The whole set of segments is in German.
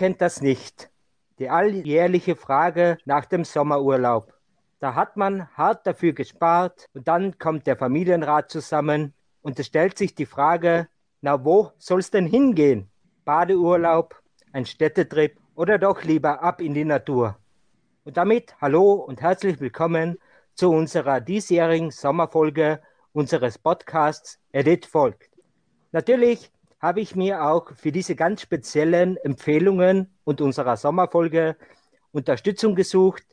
Kennt das nicht? Die alljährliche Frage nach dem Sommerurlaub. Da hat man hart dafür gespart und dann kommt der Familienrat zusammen und es stellt sich die Frage, na wo soll es denn hingehen? Badeurlaub, ein Städtetrip oder doch lieber ab in die Natur? Und damit hallo und herzlich willkommen zu unserer diesjährigen Sommerfolge unseres Podcasts Edit folgt. Natürlich habe ich mir auch für diese ganz speziellen Empfehlungen und unserer Sommerfolge Unterstützung gesucht.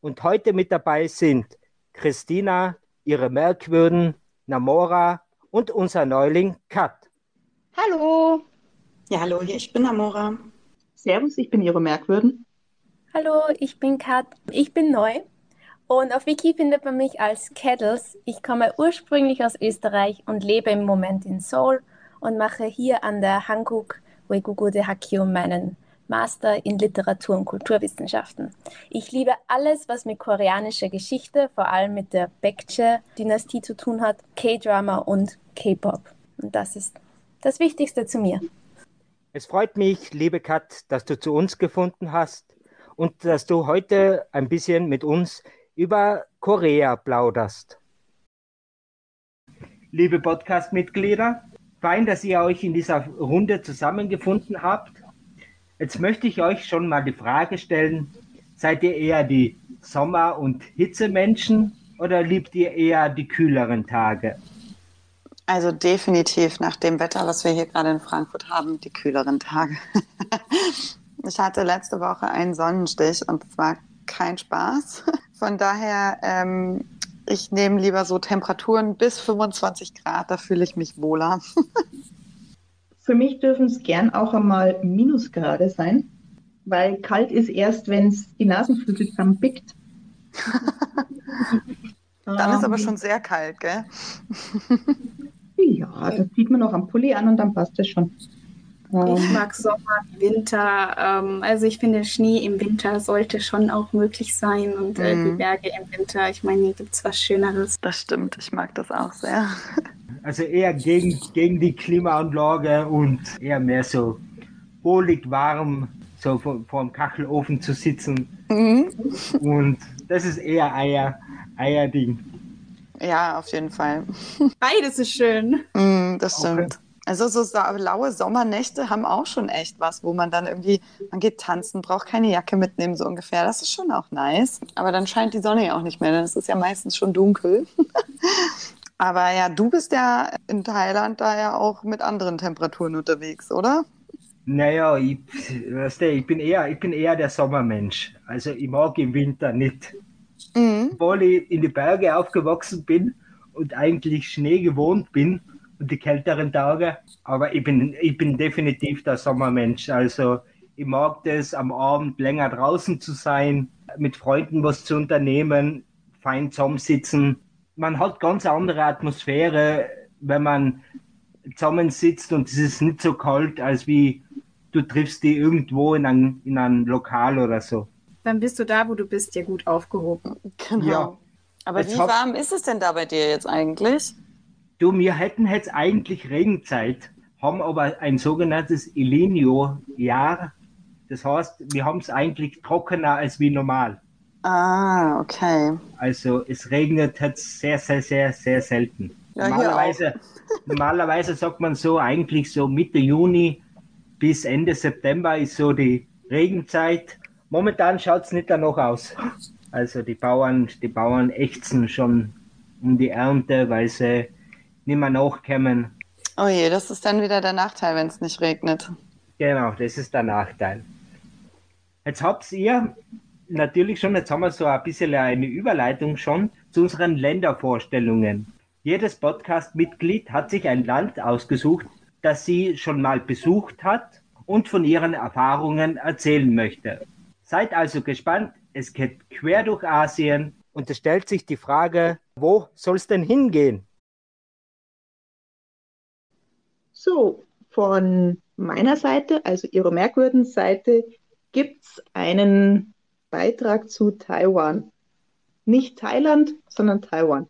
Und heute mit dabei sind Christina, ihre Merkwürden, Namora und unser Neuling Kat. Hallo. Ja, hallo, hier, ich bin Namora. Servus, ich bin ihre Merkwürden. Hallo, ich bin Kat. Ich bin neu. Und auf Wiki findet man mich als Kettles. Ich komme ursprünglich aus Österreich und lebe im Moment in Seoul und mache hier an der Hanguk Weigugu de Hakio meinen Master in Literatur und Kulturwissenschaften. Ich liebe alles, was mit koreanischer Geschichte, vor allem mit der Baekje-Dynastie zu tun hat, K-Drama und K-Pop. Und das ist das Wichtigste zu mir. Es freut mich, liebe Kat, dass du zu uns gefunden hast und dass du heute ein bisschen mit uns über Korea plauderst. Liebe Podcast-Mitglieder, fein, dass ihr euch in dieser Runde zusammengefunden habt. Jetzt möchte ich euch schon mal die Frage stellen, seid ihr eher die Sommer- und Hitzemenschen oder liebt ihr eher die kühleren Tage? Also definitiv nach dem Wetter, was wir hier gerade in Frankfurt haben, die kühleren Tage. ich hatte letzte Woche einen Sonnenstich und es war kein Spaß. Von daher ähm, ich nehme lieber so Temperaturen bis 25 Grad, da fühle ich mich wohler. Für mich dürfen es gern auch einmal Minusgrade sein, weil kalt ist erst, wenn es die Nasenflügel zusammenpickt. dann ist aber schon sehr kalt, gell? ja, das sieht man auch am Pulli an und dann passt es schon. Ich mag Sommer, Winter. Ähm, also ich finde, Schnee im Winter sollte schon auch möglich sein und äh, die mhm. Berge im Winter. Ich meine, hier gibt es was Schöneres. Das stimmt, ich mag das auch sehr. Also eher gegen, gegen die Klimaanlage und eher mehr so wohlig warm, so vor, vor dem Kachelofen zu sitzen. Mhm. Und das ist eher Eier, Eierding. Ja, auf jeden Fall. Beides ist schön. Mm, das stimmt. Okay. Also so laue Sommernächte haben auch schon echt was, wo man dann irgendwie, man geht tanzen, braucht keine Jacke mitnehmen, so ungefähr. Das ist schon auch nice. Aber dann scheint die Sonne ja auch nicht mehr, denn es ist ja meistens schon dunkel. Aber ja, du bist ja in Thailand da ja auch mit anderen Temperaturen unterwegs, oder? Naja, ich, weißt du, ich, bin eher, ich bin eher der Sommermensch. Also ich mag im Winter nicht. Mhm. Obwohl ich in die Berge aufgewachsen bin und eigentlich Schnee gewohnt bin, die kälteren Tage. Aber ich bin, ich bin definitiv der Sommermensch. Also ich mag das, am Abend länger draußen zu sein, mit Freunden was zu unternehmen, fein zusammensitzen. Man hat ganz andere Atmosphäre, wenn man zusammensitzt und es ist nicht so kalt, als wie du triffst die irgendwo in ein, in ein Lokal oder so. Dann bist du da, wo du bist, ja gut aufgehoben. Genau. Ja. Aber jetzt wie warm ist es denn da bei dir jetzt eigentlich? Du, wir hätten jetzt eigentlich Regenzeit, haben aber ein sogenanntes El jahr Das heißt, wir haben es eigentlich trockener als wie normal. Ah, okay. Also es regnet jetzt sehr, sehr, sehr, sehr selten. Ja, normalerweise, normalerweise sagt man so, eigentlich so Mitte Juni bis Ende September ist so die Regenzeit. Momentan schaut es nicht danach aus. Also die Bauern, die Bauern ächzen schon um die Ernte, weil sie nicht mehr nachkommen. Oh je, das ist dann wieder der Nachteil, wenn es nicht regnet. Genau, das ist der Nachteil. Jetzt habt ihr natürlich schon, jetzt haben wir so ein bisschen eine Überleitung schon zu unseren Ländervorstellungen. Jedes Podcast-Mitglied hat sich ein Land ausgesucht, das sie schon mal besucht hat und von ihren Erfahrungen erzählen möchte. Seid also gespannt, es geht quer durch Asien und es stellt sich die Frage, wo soll es denn hingehen? So, von meiner Seite, also Ihrer Merkwürden-Seite, gibt es einen Beitrag zu Taiwan. Nicht Thailand, sondern Taiwan.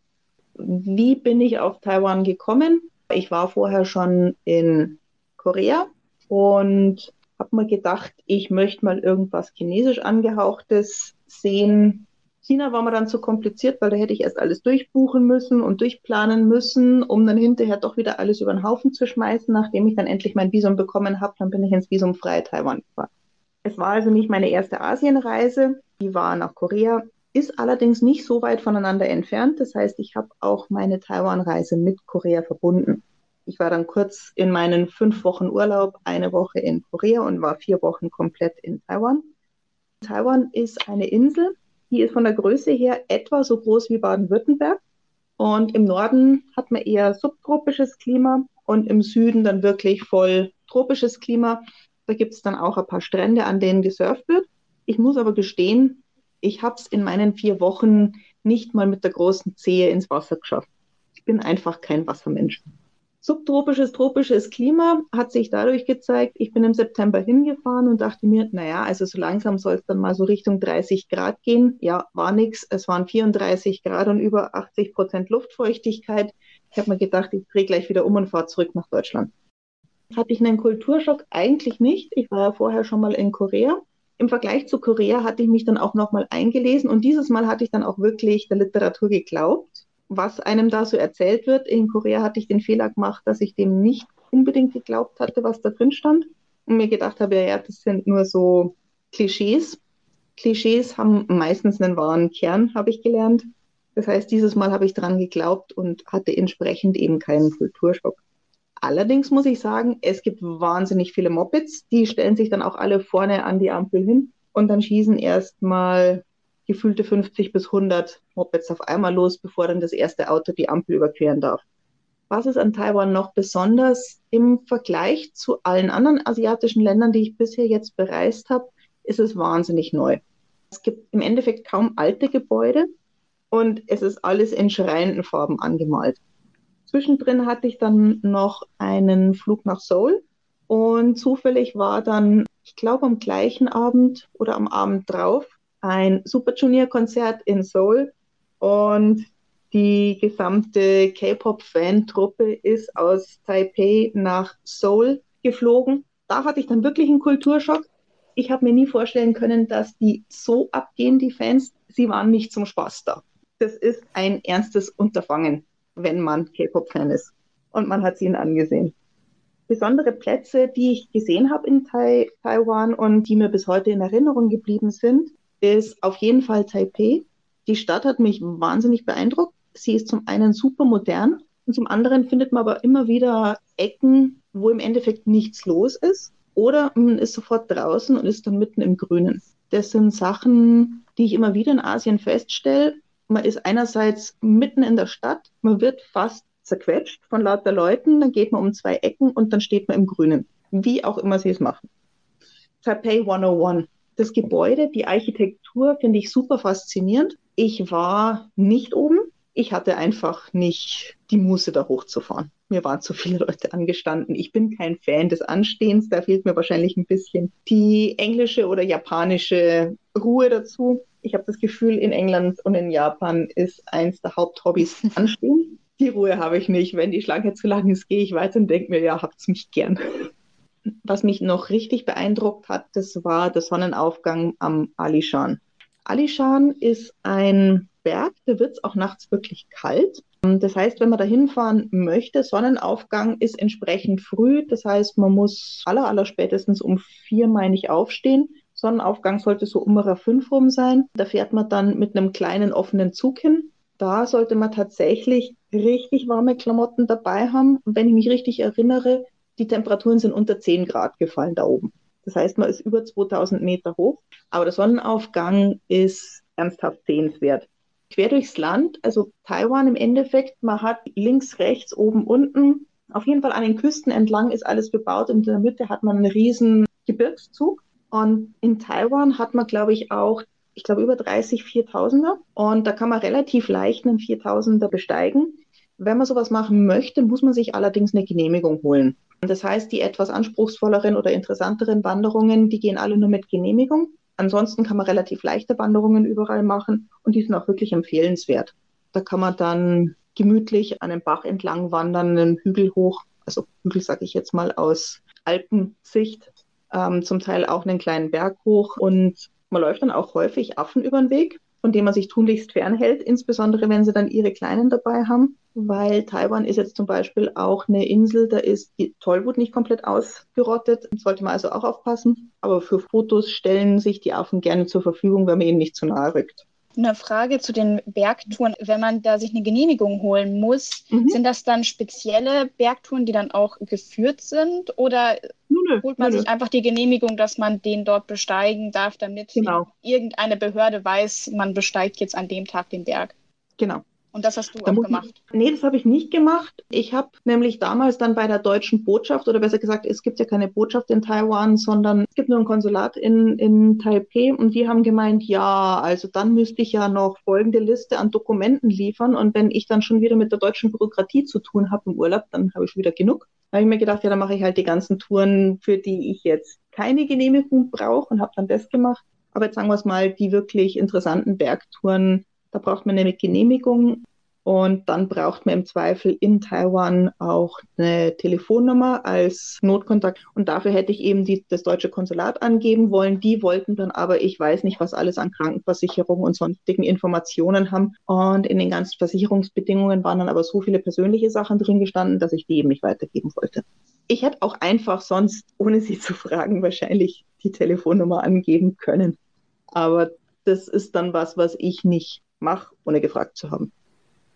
Wie bin ich auf Taiwan gekommen? Ich war vorher schon in Korea und habe mir gedacht, ich möchte mal irgendwas chinesisch angehauchtes sehen. China war mir dann zu kompliziert, weil da hätte ich erst alles durchbuchen müssen und durchplanen müssen, um dann hinterher doch wieder alles über den Haufen zu schmeißen. Nachdem ich dann endlich mein Visum bekommen habe, dann bin ich ins visumfreie Taiwan gefahren. Es war also nicht meine erste Asienreise, die war nach Korea, ist allerdings nicht so weit voneinander entfernt. Das heißt, ich habe auch meine Taiwan-Reise mit Korea verbunden. Ich war dann kurz in meinen fünf Wochen Urlaub, eine Woche in Korea und war vier Wochen komplett in Taiwan. Taiwan ist eine Insel, die ist von der Größe her etwa so groß wie Baden-Württemberg. Und im Norden hat man eher subtropisches Klima und im Süden dann wirklich voll tropisches Klima. Da gibt es dann auch ein paar Strände, an denen gesurft wird. Ich muss aber gestehen, ich habe es in meinen vier Wochen nicht mal mit der großen Zehe ins Wasser geschafft. Ich bin einfach kein Wassermensch. Subtropisches, tropisches Klima hat sich dadurch gezeigt, ich bin im September hingefahren und dachte mir, naja, also so langsam soll es dann mal so Richtung 30 Grad gehen. Ja, war nichts. Es waren 34 Grad und über 80 Prozent Luftfeuchtigkeit. Ich habe mir gedacht, ich drehe gleich wieder um und fahre zurück nach Deutschland. Hatte ich einen Kulturschock? Eigentlich nicht. Ich war ja vorher schon mal in Korea. Im Vergleich zu Korea hatte ich mich dann auch nochmal eingelesen und dieses Mal hatte ich dann auch wirklich der Literatur geglaubt was einem da so erzählt wird. In Korea hatte ich den Fehler gemacht, dass ich dem nicht unbedingt geglaubt hatte, was da drin stand. Und mir gedacht habe, ja, das sind nur so Klischees. Klischees haben meistens einen wahren Kern, habe ich gelernt. Das heißt, dieses Mal habe ich dran geglaubt und hatte entsprechend eben keinen Kulturschock. Allerdings muss ich sagen, es gibt wahnsinnig viele Mopeds, die stellen sich dann auch alle vorne an die Ampel hin und dann schießen erstmal gefühlte 50 bis 100 Mopeds auf einmal los, bevor dann das erste Auto die Ampel überqueren darf. Was ist an Taiwan noch besonders im Vergleich zu allen anderen asiatischen Ländern, die ich bisher jetzt bereist habe, ist es wahnsinnig neu. Es gibt im Endeffekt kaum alte Gebäude und es ist alles in schreienden Farben angemalt. Zwischendrin hatte ich dann noch einen Flug nach Seoul und zufällig war dann, ich glaube am gleichen Abend oder am Abend drauf, ein Super Junior Konzert in Seoul und die gesamte K-Pop-Fan-Truppe ist aus Taipei nach Seoul geflogen. Da hatte ich dann wirklich einen Kulturschock. Ich habe mir nie vorstellen können, dass die so abgehen, die Fans. Sie waren nicht zum Spaß da. Das ist ein ernstes Unterfangen, wenn man K-Pop-Fan ist. Und man hat sie ihnen angesehen. Besondere Plätze, die ich gesehen habe in Tai Taiwan und die mir bis heute in Erinnerung geblieben sind, ist auf jeden Fall Taipei. Die Stadt hat mich wahnsinnig beeindruckt. Sie ist zum einen super modern und zum anderen findet man aber immer wieder Ecken, wo im Endeffekt nichts los ist. Oder man ist sofort draußen und ist dann mitten im Grünen. Das sind Sachen, die ich immer wieder in Asien feststelle. Man ist einerseits mitten in der Stadt, man wird fast zerquetscht von lauter Leuten, dann geht man um zwei Ecken und dann steht man im Grünen. Wie auch immer sie es machen. Taipei 101 das Gebäude, die Architektur finde ich super faszinierend. Ich war nicht oben. Ich hatte einfach nicht die Muße, da hochzufahren. Mir waren zu viele Leute angestanden. Ich bin kein Fan des Anstehens. Da fehlt mir wahrscheinlich ein bisschen die englische oder japanische Ruhe dazu. Ich habe das Gefühl, in England und in Japan ist eins der Haupthobbys Anstehen. Die Ruhe habe ich nicht. Wenn die Schlange zu lang ist, gehe ich weiter und denke mir, ja, habt's mich gern was mich noch richtig beeindruckt hat, das war der Sonnenaufgang am Alishan. Alishan ist ein Berg, da wird es auch nachts wirklich kalt. Das heißt, wenn man da hinfahren möchte, Sonnenaufgang ist entsprechend früh. Das heißt, man muss aller, aller spätestens um vier, meine ich, aufstehen. Sonnenaufgang sollte so um fünf rum sein. Da fährt man dann mit einem kleinen offenen Zug hin. Da sollte man tatsächlich richtig warme Klamotten dabei haben. Und wenn ich mich richtig erinnere, die Temperaturen sind unter 10 Grad gefallen da oben. Das heißt, man ist über 2000 Meter hoch, aber der Sonnenaufgang ist ernsthaft sehenswert. Quer durchs Land, also Taiwan im Endeffekt, man hat links, rechts, oben, unten, auf jeden Fall an den Küsten entlang ist alles bebaut und in der Mitte hat man einen riesen Gebirgszug. Und in Taiwan hat man, glaube ich, auch, ich glaube, über 30 4000er. Und da kann man relativ leicht einen 4000er besteigen. Wenn man sowas machen möchte, muss man sich allerdings eine Genehmigung holen. Das heißt, die etwas anspruchsvolleren oder interessanteren Wanderungen, die gehen alle nur mit Genehmigung. Ansonsten kann man relativ leichte Wanderungen überall machen und die sind auch wirklich empfehlenswert. Da kann man dann gemütlich an einem Bach entlang wandern, einen Hügel hoch, also Hügel sage ich jetzt mal aus Alpensicht. ähm, zum Teil auch einen kleinen Berg hoch und man läuft dann auch häufig Affen über den Weg, von denen man sich tunlichst fernhält, insbesondere wenn sie dann ihre Kleinen dabei haben, weil Taiwan ist jetzt zum Beispiel auch eine Insel, da ist die Tollwut nicht komplett ausgerottet, sollte man also auch aufpassen, aber für Fotos stellen sich die Affen gerne zur Verfügung, wenn man ihnen nicht zu nahe rückt. Eine Frage zu den Bergtouren. Wenn man da sich eine Genehmigung holen muss, mhm. sind das dann spezielle Bergtouren, die dann auch geführt sind? Oder nö, holt man nö. sich einfach die Genehmigung, dass man den dort besteigen darf, damit genau. irgendeine Behörde weiß, man besteigt jetzt an dem Tag den Berg? Genau. Und das hast du da auch gemacht? Ich, nee, das habe ich nicht gemacht. Ich habe nämlich damals dann bei der deutschen Botschaft, oder besser gesagt, es gibt ja keine Botschaft in Taiwan, sondern es gibt nur ein Konsulat in, in Taipei und die haben gemeint, ja, also dann müsste ich ja noch folgende Liste an Dokumenten liefern und wenn ich dann schon wieder mit der deutschen Bürokratie zu tun habe im Urlaub, dann habe ich wieder genug. Da habe ich mir gedacht, ja, dann mache ich halt die ganzen Touren, für die ich jetzt keine Genehmigung brauche und habe dann das gemacht. Aber jetzt sagen wir es mal, die wirklich interessanten Bergtouren, da braucht man eine Genehmigung und dann braucht man im Zweifel in Taiwan auch eine Telefonnummer als Notkontakt. Und dafür hätte ich eben die, das deutsche Konsulat angeben wollen. Die wollten dann aber, ich weiß nicht, was alles an Krankenversicherung und sonstigen Informationen haben. Und in den ganzen Versicherungsbedingungen waren dann aber so viele persönliche Sachen drin gestanden, dass ich die eben nicht weitergeben wollte. Ich hätte auch einfach sonst, ohne sie zu fragen, wahrscheinlich die Telefonnummer angeben können. Aber das ist dann was, was ich nicht mache, ohne gefragt zu haben.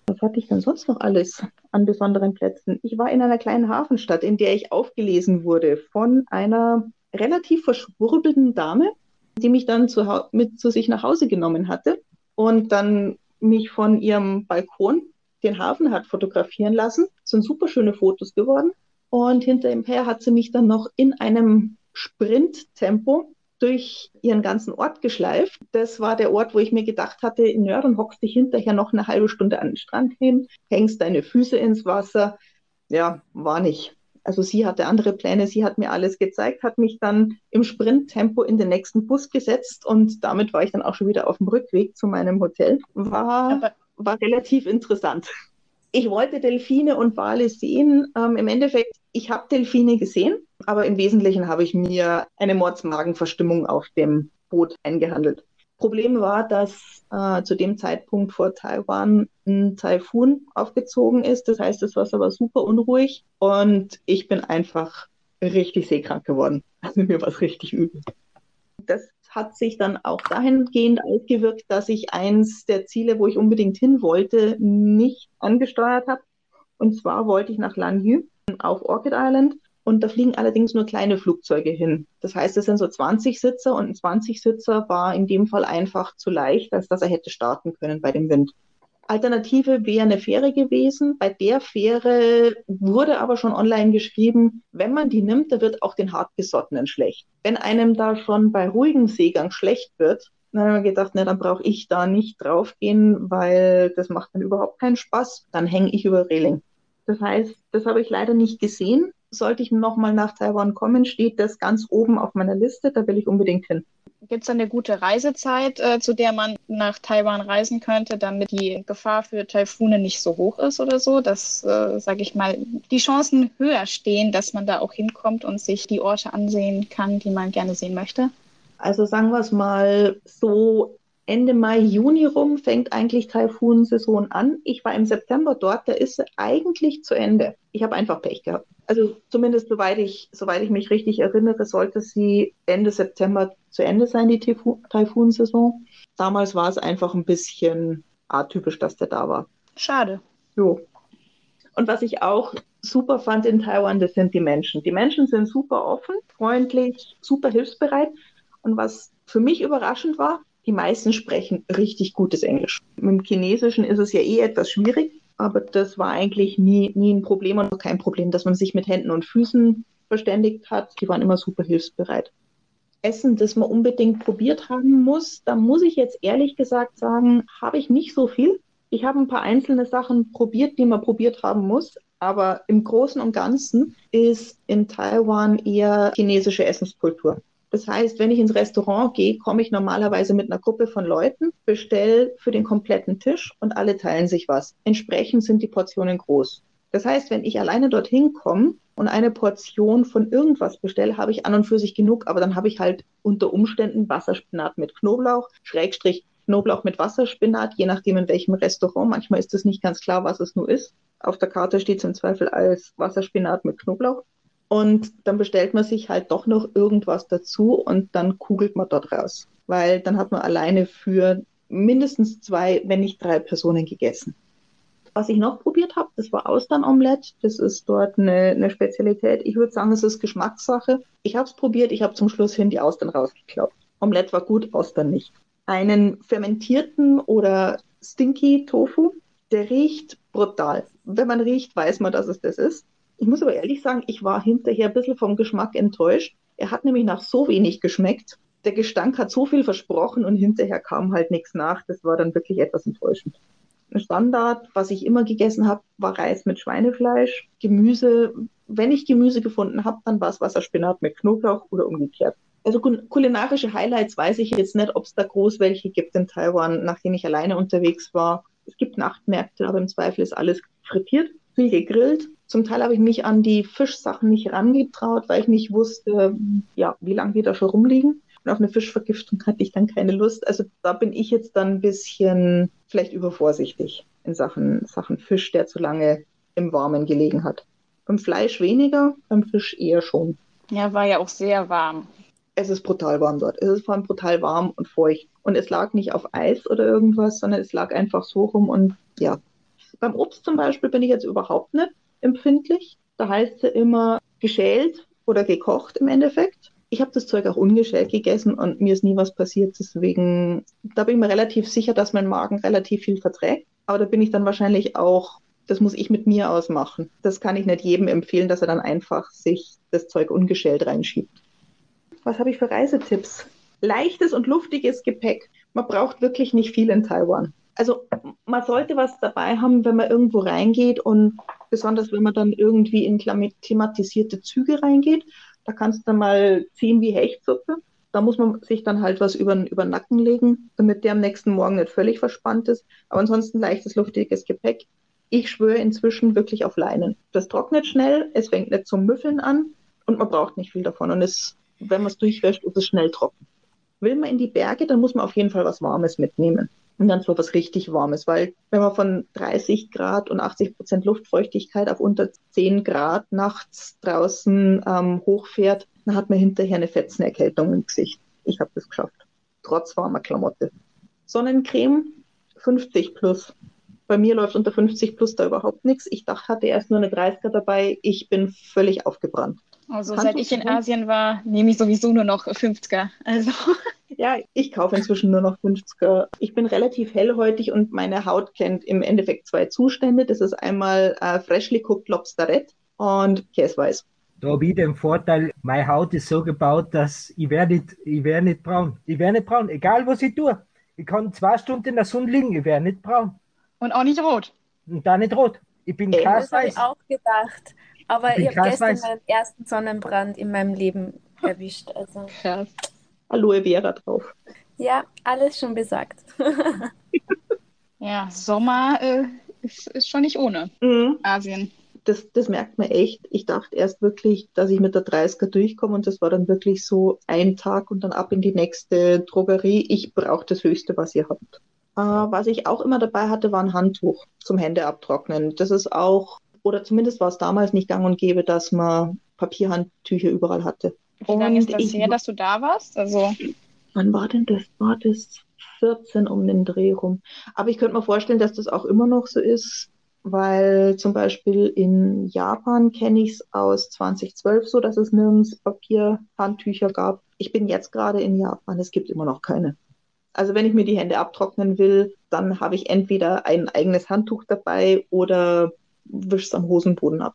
Was hatte ich denn sonst noch alles an besonderen Plätzen? Ich war in einer kleinen Hafenstadt, in der ich aufgelesen wurde von einer relativ verschwurbelten Dame, die mich dann zu mit zu sich nach Hause genommen hatte und dann mich von ihrem Balkon den Hafen hat fotografieren lassen. Es sind super schöne Fotos geworden. Und hinterher hat sie mich dann noch in einem Sprinttempo durch ihren ganzen Ort geschleift. Das war der Ort, wo ich mir gedacht hatte, ja, dann hockst dich hinterher noch eine halbe Stunde an den Strand hin, hängst deine Füße ins Wasser. Ja, war nicht. Also sie hatte andere Pläne, sie hat mir alles gezeigt, hat mich dann im Sprinttempo in den nächsten Bus gesetzt und damit war ich dann auch schon wieder auf dem Rückweg zu meinem Hotel. War, war relativ interessant. Ich wollte Delfine und Wale sehen. Ähm, Im Endeffekt, ich habe Delfine gesehen, aber im Wesentlichen habe ich mir eine Mordsmagenverstimmung auf dem Boot eingehandelt. Problem war, dass äh, zu dem Zeitpunkt vor Taiwan ein Taifun aufgezogen ist. Das heißt, das Wasser war super unruhig und ich bin einfach richtig seekrank geworden. Also mir war es richtig übel. Das hat sich dann auch dahingehend ausgewirkt, dass ich eins der Ziele, wo ich unbedingt hin wollte, nicht angesteuert habe. Und zwar wollte ich nach Lanyu auf Orchid Island und da fliegen allerdings nur kleine Flugzeuge hin. Das heißt, es sind so 20 Sitzer und ein 20 Sitzer war in dem Fall einfach zu leicht, als dass er hätte starten können bei dem Wind. Alternative wäre eine Fähre gewesen. Bei der Fähre wurde aber schon online geschrieben, wenn man die nimmt, da wird auch den Hartgesottenen schlecht. Wenn einem da schon bei ruhigem Seegang schlecht wird, dann haben wir gedacht, ne, dann brauche ich da nicht draufgehen, weil das macht dann überhaupt keinen Spaß. Dann hänge ich über Reling. Das heißt, das habe ich leider nicht gesehen. Sollte ich nochmal nach Taiwan kommen, steht das ganz oben auf meiner Liste. Da will ich unbedingt hin. Gibt es eine gute Reisezeit, äh, zu der man nach Taiwan reisen könnte, damit die Gefahr für Taifune nicht so hoch ist oder so, dass, äh, sage ich mal, die Chancen höher stehen, dass man da auch hinkommt und sich die Orte ansehen kann, die man gerne sehen möchte? Also sagen wir es mal so Ende Mai, Juni rum fängt eigentlich Taifunsaison an. Ich war im September dort, da ist sie eigentlich zu Ende. Ich habe einfach Pech gehabt. Also zumindest soweit ich, soweit ich mich richtig erinnere, sollte sie Ende September zu Ende sein, die Taifunsaison. Damals war es einfach ein bisschen atypisch, dass der da war. Schade. Jo. Und was ich auch super fand in Taiwan, das sind die Menschen. Die Menschen sind super offen, freundlich, super hilfsbereit. Und was für mich überraschend war, die meisten sprechen richtig gutes Englisch. Mit dem Chinesischen ist es ja eh etwas schwierig, aber das war eigentlich nie, nie ein Problem und kein Problem, dass man sich mit Händen und Füßen verständigt hat. Die waren immer super hilfsbereit. Essen, das man unbedingt probiert haben muss, da muss ich jetzt ehrlich gesagt sagen, habe ich nicht so viel. Ich habe ein paar einzelne Sachen probiert, die man probiert haben muss, aber im Großen und Ganzen ist in Taiwan eher chinesische Essenskultur. Das heißt, wenn ich ins Restaurant gehe, komme ich normalerweise mit einer Gruppe von Leuten, bestelle für den kompletten Tisch und alle teilen sich was. Entsprechend sind die Portionen groß. Das heißt, wenn ich alleine dorthin komme und eine Portion von irgendwas bestelle, habe ich an und für sich genug, aber dann habe ich halt unter Umständen Wasserspinat mit Knoblauch, Schrägstrich Knoblauch mit Wasserspinat, je nachdem in welchem Restaurant. Manchmal ist es nicht ganz klar, was es nur ist. Auf der Karte steht es im Zweifel als Wasserspinat mit Knoblauch. Und dann bestellt man sich halt doch noch irgendwas dazu und dann kugelt man dort raus. Weil dann hat man alleine für mindestens zwei, wenn nicht drei Personen gegessen. Was ich noch probiert habe, das war Austernomelette. Das ist dort eine, eine Spezialität. Ich würde sagen, es ist Geschmackssache. Ich habe es probiert, ich habe zum Schluss hin die Austern rausgeklaut. Omelette war gut, Austern nicht. Einen fermentierten oder stinky Tofu, der riecht brutal. Wenn man riecht, weiß man, dass es das ist. Ich muss aber ehrlich sagen, ich war hinterher ein bisschen vom Geschmack enttäuscht. Er hat nämlich nach so wenig geschmeckt. Der Gestank hat so viel versprochen und hinterher kam halt nichts nach. Das war dann wirklich etwas enttäuschend. Standard, was ich immer gegessen habe, war Reis mit Schweinefleisch, Gemüse. Wenn ich Gemüse gefunden habe, dann war es Wasserspinat mit Knoblauch oder umgekehrt. Also kulinarische Highlights weiß ich jetzt nicht, ob es da groß welche gibt in Taiwan, nachdem ich alleine unterwegs war. Es gibt Nachtmärkte, aber im Zweifel ist alles frittiert, viel gegrillt. Zum Teil habe ich mich an die Fischsachen nicht herangetraut, weil ich nicht wusste, ja, wie lange die da schon rumliegen. Und auf eine Fischvergiftung hatte ich dann keine Lust. Also da bin ich jetzt dann ein bisschen vielleicht übervorsichtig in Sachen, Sachen Fisch, der zu lange im Warmen gelegen hat. Beim Fleisch weniger, beim Fisch eher schon. Ja, war ja auch sehr warm. Es ist brutal warm dort. Es ist vor allem brutal warm und feucht. Und es lag nicht auf Eis oder irgendwas, sondern es lag einfach so rum und ja. Beim Obst zum Beispiel bin ich jetzt überhaupt nicht empfindlich. Da heißt es immer geschält oder gekocht im Endeffekt. Ich habe das Zeug auch ungeschält gegessen und mir ist nie was passiert. Deswegen, da bin ich mir relativ sicher, dass mein Magen relativ viel verträgt. Aber da bin ich dann wahrscheinlich auch, das muss ich mit mir ausmachen. Das kann ich nicht jedem empfehlen, dass er dann einfach sich das Zeug ungeschält reinschiebt. Was habe ich für Reisetipps? Leichtes und luftiges Gepäck. Man braucht wirklich nicht viel in Taiwan. Also man sollte was dabei haben, wenn man irgendwo reingeht und besonders wenn man dann irgendwie in klimatisierte Züge reingeht da kannst du dann mal ziehen wie Hechtsuppe. Da muss man sich dann halt was über, über den Nacken legen, damit der am nächsten Morgen nicht völlig verspannt ist. Aber ansonsten leichtes, luftiges Gepäck. Ich schwöre inzwischen wirklich auf Leinen. Das trocknet schnell, es fängt nicht zum Müffeln an und man braucht nicht viel davon. Und es, wenn man es durchwäscht, ist es schnell trocken. Will man in die Berge, dann muss man auf jeden Fall was Warmes mitnehmen und dann so was richtig Warmes, weil wenn man von 30 Grad und 80 Prozent Luftfeuchtigkeit auf unter 10 Grad nachts draußen ähm, hochfährt, dann hat man hinterher eine Fetzenerkältung im Gesicht. Ich habe das geschafft, trotz warmer Klamotte. Sonnencreme 50 plus. Bei mir läuft unter 50 plus da überhaupt nichts. Ich dachte, hatte erst nur eine 30er dabei. Ich bin völlig aufgebrannt. Also seit ich in Asien war, nehme ich sowieso nur noch 50er. Also ja, ich kaufe inzwischen nur noch 50er. Ich bin relativ hellhäutig und meine Haut kennt im Endeffekt zwei Zustände. Das ist einmal äh, freshly cooked Lobsterette und Käseweiß. Da habe ich den Vorteil, meine Haut ist so gebaut, dass ich werde nicht, ich werde nicht braun. Ich werde nicht braun, egal was ich tue. Ich kann zwei Stunden in der Sonne liegen, ich werde nicht braun. Und auch nicht rot. Und da nicht rot. Ich bin Ey, Das habe ich auch gedacht. Aber ich, ich habe gestern meinen ersten Sonnenbrand in meinem Leben erwischt. Also. Ja. Aloe Vera drauf. Ja, alles schon besagt. ja, Sommer äh, ist, ist schon nicht ohne. Mhm. Asien. Das, das merkt man echt. Ich dachte erst wirklich, dass ich mit der 30er durchkomme und das war dann wirklich so ein Tag und dann ab in die nächste Drogerie. Ich brauche das Höchste, was ihr habt. Äh, was ich auch immer dabei hatte, war ein Handtuch zum Hände abtrocknen. Das ist auch, oder zumindest war es damals nicht gang und gäbe, dass man Papierhandtücher überall hatte. Wie lange ist das her, dass du da warst? Also wann war denn das? War das 14 um den Dreh rum? Aber ich könnte mir vorstellen, dass das auch immer noch so ist, weil zum Beispiel in Japan kenne ich es aus 2012 so, dass es nirgends Papierhandtücher gab. Ich bin jetzt gerade in Japan, es gibt immer noch keine. Also wenn ich mir die Hände abtrocknen will, dann habe ich entweder ein eigenes Handtuch dabei oder wische es am Hosenboden ab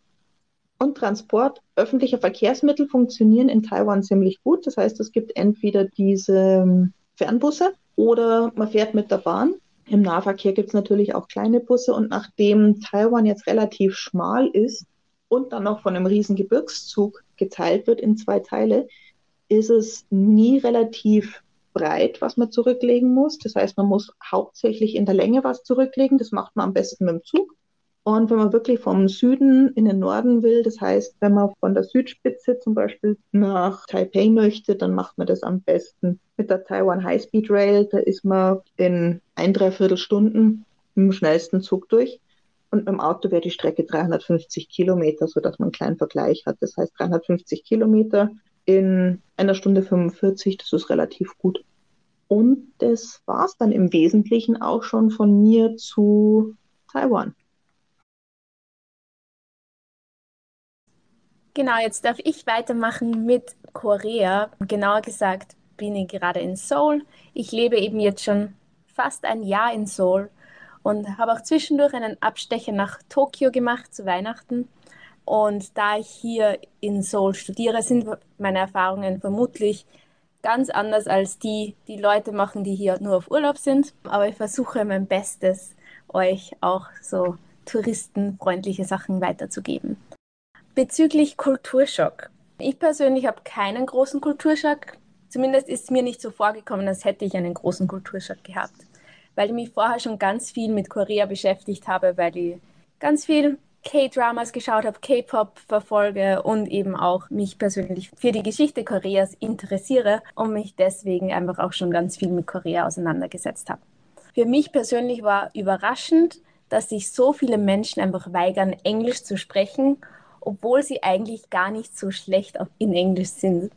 und Transport öffentlicher Verkehrsmittel funktionieren in Taiwan ziemlich gut. Das heißt, es gibt entweder diese ähm, Fernbusse oder man fährt mit der Bahn. Im Nahverkehr gibt es natürlich auch kleine Busse und nachdem Taiwan jetzt relativ schmal ist und dann noch von einem riesen Gebirgszug geteilt wird in zwei Teile, ist es nie relativ breit, was man zurücklegen muss. Das heißt, man muss hauptsächlich in der Länge was zurücklegen. Das macht man am besten mit dem Zug. Und wenn man wirklich vom Süden in den Norden will, das heißt, wenn man von der Südspitze zum Beispiel nach Taipei möchte, dann macht man das am besten mit der Taiwan High Speed Rail. Da ist man in ein, dreiviertel Stunden im schnellsten Zug durch. Und mit dem Auto wäre die Strecke 350 Kilometer, sodass man einen kleinen Vergleich hat. Das heißt 350 Kilometer in einer Stunde 45, das ist relativ gut. Und das war es dann im Wesentlichen auch schon von mir zu Taiwan. Genau, jetzt darf ich weitermachen mit Korea. Genauer gesagt bin ich gerade in Seoul. Ich lebe eben jetzt schon fast ein Jahr in Seoul und habe auch zwischendurch einen Abstecher nach Tokio gemacht zu Weihnachten. Und da ich hier in Seoul studiere, sind meine Erfahrungen vermutlich ganz anders als die, die Leute machen, die hier nur auf Urlaub sind. Aber ich versuche mein Bestes, euch auch so touristenfreundliche Sachen weiterzugeben. Bezüglich Kulturschock. Ich persönlich habe keinen großen Kulturschock. Zumindest ist es mir nicht so vorgekommen, als hätte ich einen großen Kulturschock gehabt. Weil ich mich vorher schon ganz viel mit Korea beschäftigt habe, weil ich ganz viel K-Dramas geschaut habe, K-Pop verfolge und eben auch mich persönlich für die Geschichte Koreas interessiere und mich deswegen einfach auch schon ganz viel mit Korea auseinandergesetzt habe. Für mich persönlich war überraschend, dass sich so viele Menschen einfach weigern, Englisch zu sprechen obwohl sie eigentlich gar nicht so schlecht in Englisch sind.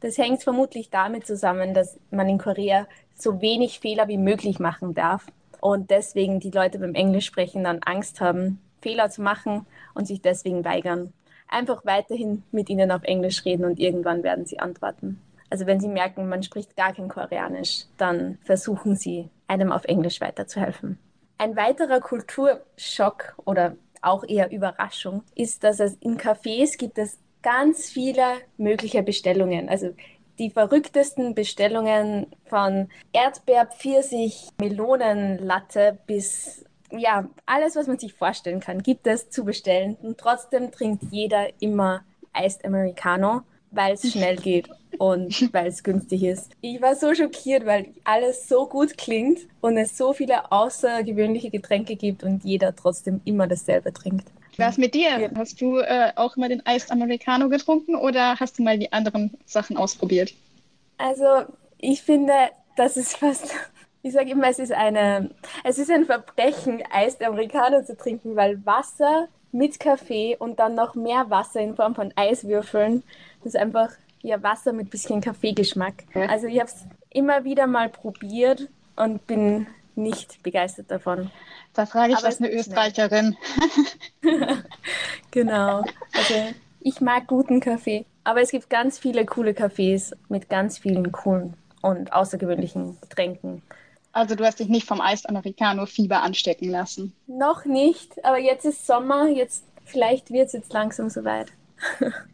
Das hängt vermutlich damit zusammen, dass man in Korea so wenig Fehler wie möglich machen darf und deswegen die Leute beim Englischsprechen dann Angst haben, Fehler zu machen und sich deswegen weigern. Einfach weiterhin mit ihnen auf Englisch reden und irgendwann werden sie antworten. Also wenn sie merken, man spricht gar kein Koreanisch, dann versuchen sie, einem auf Englisch weiterzuhelfen. Ein weiterer Kulturschock oder auch eher Überraschung, ist, dass es in Cafés gibt es ganz viele mögliche Bestellungen. Also die verrücktesten Bestellungen von Erdbeer, Pfirsich, Melonenlatte bis ja, alles, was man sich vorstellen kann, gibt es zu bestellen. Und trotzdem trinkt jeder immer Iced Americano, weil es schnell geht und weil es günstig ist. Ich war so schockiert, weil alles so gut klingt und es so viele außergewöhnliche Getränke gibt und jeder trotzdem immer dasselbe trinkt. Was mit dir? Hast du äh, auch immer den Iced Americano getrunken oder hast du mal die anderen Sachen ausprobiert? Also, ich finde, das ist fast, ich sage immer, es ist, eine, es ist ein Verbrechen, Iced Americano zu trinken, weil Wasser mit Kaffee und dann noch mehr Wasser in Form von Eiswürfeln, das ist einfach ja, Wasser mit bisschen Kaffeegeschmack. Also ich habe es immer wieder mal probiert und bin nicht begeistert davon. Da frage ich Aber was eine Österreicherin. genau. Also ich mag guten Kaffee. Aber es gibt ganz viele coole Cafés mit ganz vielen coolen und außergewöhnlichen Getränken. Also du hast dich nicht vom Eis Americano Fieber anstecken lassen? Noch nicht, aber jetzt ist Sommer, jetzt vielleicht wird es jetzt langsam soweit.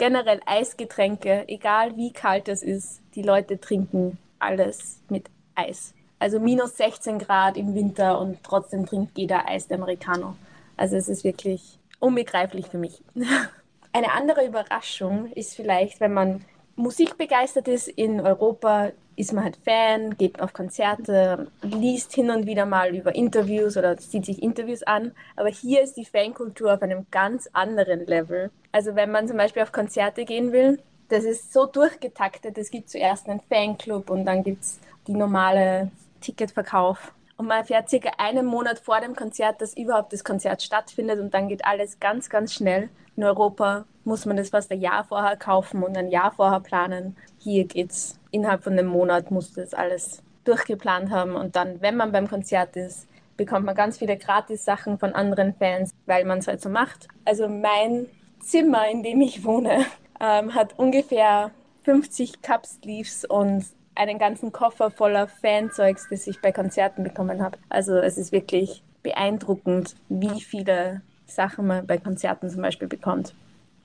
generell Eisgetränke, egal wie kalt es ist, die Leute trinken alles mit Eis. Also minus 16 Grad im Winter und trotzdem trinkt jeder Eis der Americano. Also es ist wirklich unbegreiflich für mich. Eine andere Überraschung ist vielleicht, wenn man musikbegeistert ist in Europa, ist man halt Fan, geht auf Konzerte, liest hin und wieder mal über Interviews oder sieht sich Interviews an. Aber hier ist die Fankultur auf einem ganz anderen Level. Also wenn man zum Beispiel auf Konzerte gehen will, das ist so durchgetaktet. Es gibt zuerst einen Fanclub und dann gibt es die normale Ticketverkauf. Und man erfährt circa einen Monat vor dem Konzert, dass überhaupt das Konzert stattfindet und dann geht alles ganz, ganz schnell. In Europa muss man das fast ein Jahr vorher kaufen und ein Jahr vorher planen. Hier geht's innerhalb von einem Monat, muss das alles durchgeplant haben und dann, wenn man beim Konzert ist, bekommt man ganz viele Gratis-Sachen von anderen Fans, weil man es halt so macht. Also mein Zimmer, in dem ich wohne, ähm, hat ungefähr 50 Cup-Sleeves und einen ganzen Koffer voller Fanzeugs, das ich bei Konzerten bekommen habe. Also es ist wirklich beeindruckend, wie viele Sachen man bei Konzerten zum Beispiel bekommt.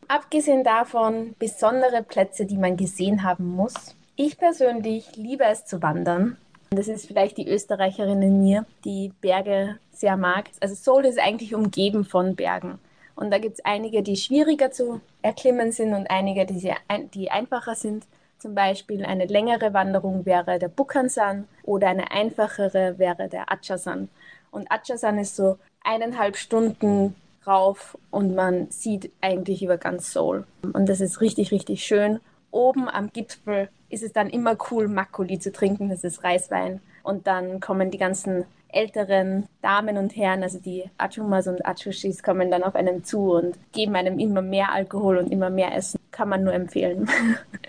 Abgesehen davon, besondere Plätze, die man gesehen haben muss. Ich persönlich liebe es zu wandern. Das ist vielleicht die Österreicherin in mir, die Berge sehr mag. Also Seoul ist eigentlich umgeben von Bergen. Und da gibt es einige, die schwieriger zu erklimmen sind und einige, die, sehr, die einfacher sind. Zum Beispiel eine längere Wanderung wäre der Bukhansan oder eine einfachere wäre der Achasan. Und Achasan ist so eineinhalb Stunden rauf und man sieht eigentlich über ganz Seoul. Und das ist richtig, richtig schön. Oben am Gipfel ist es dann immer cool, Makuli zu trinken, das ist Reiswein. Und dann kommen die ganzen älteren Damen und Herren, also die Achumas und Achushis, kommen dann auf einen zu und geben einem immer mehr Alkohol und immer mehr Essen. Kann man nur empfehlen.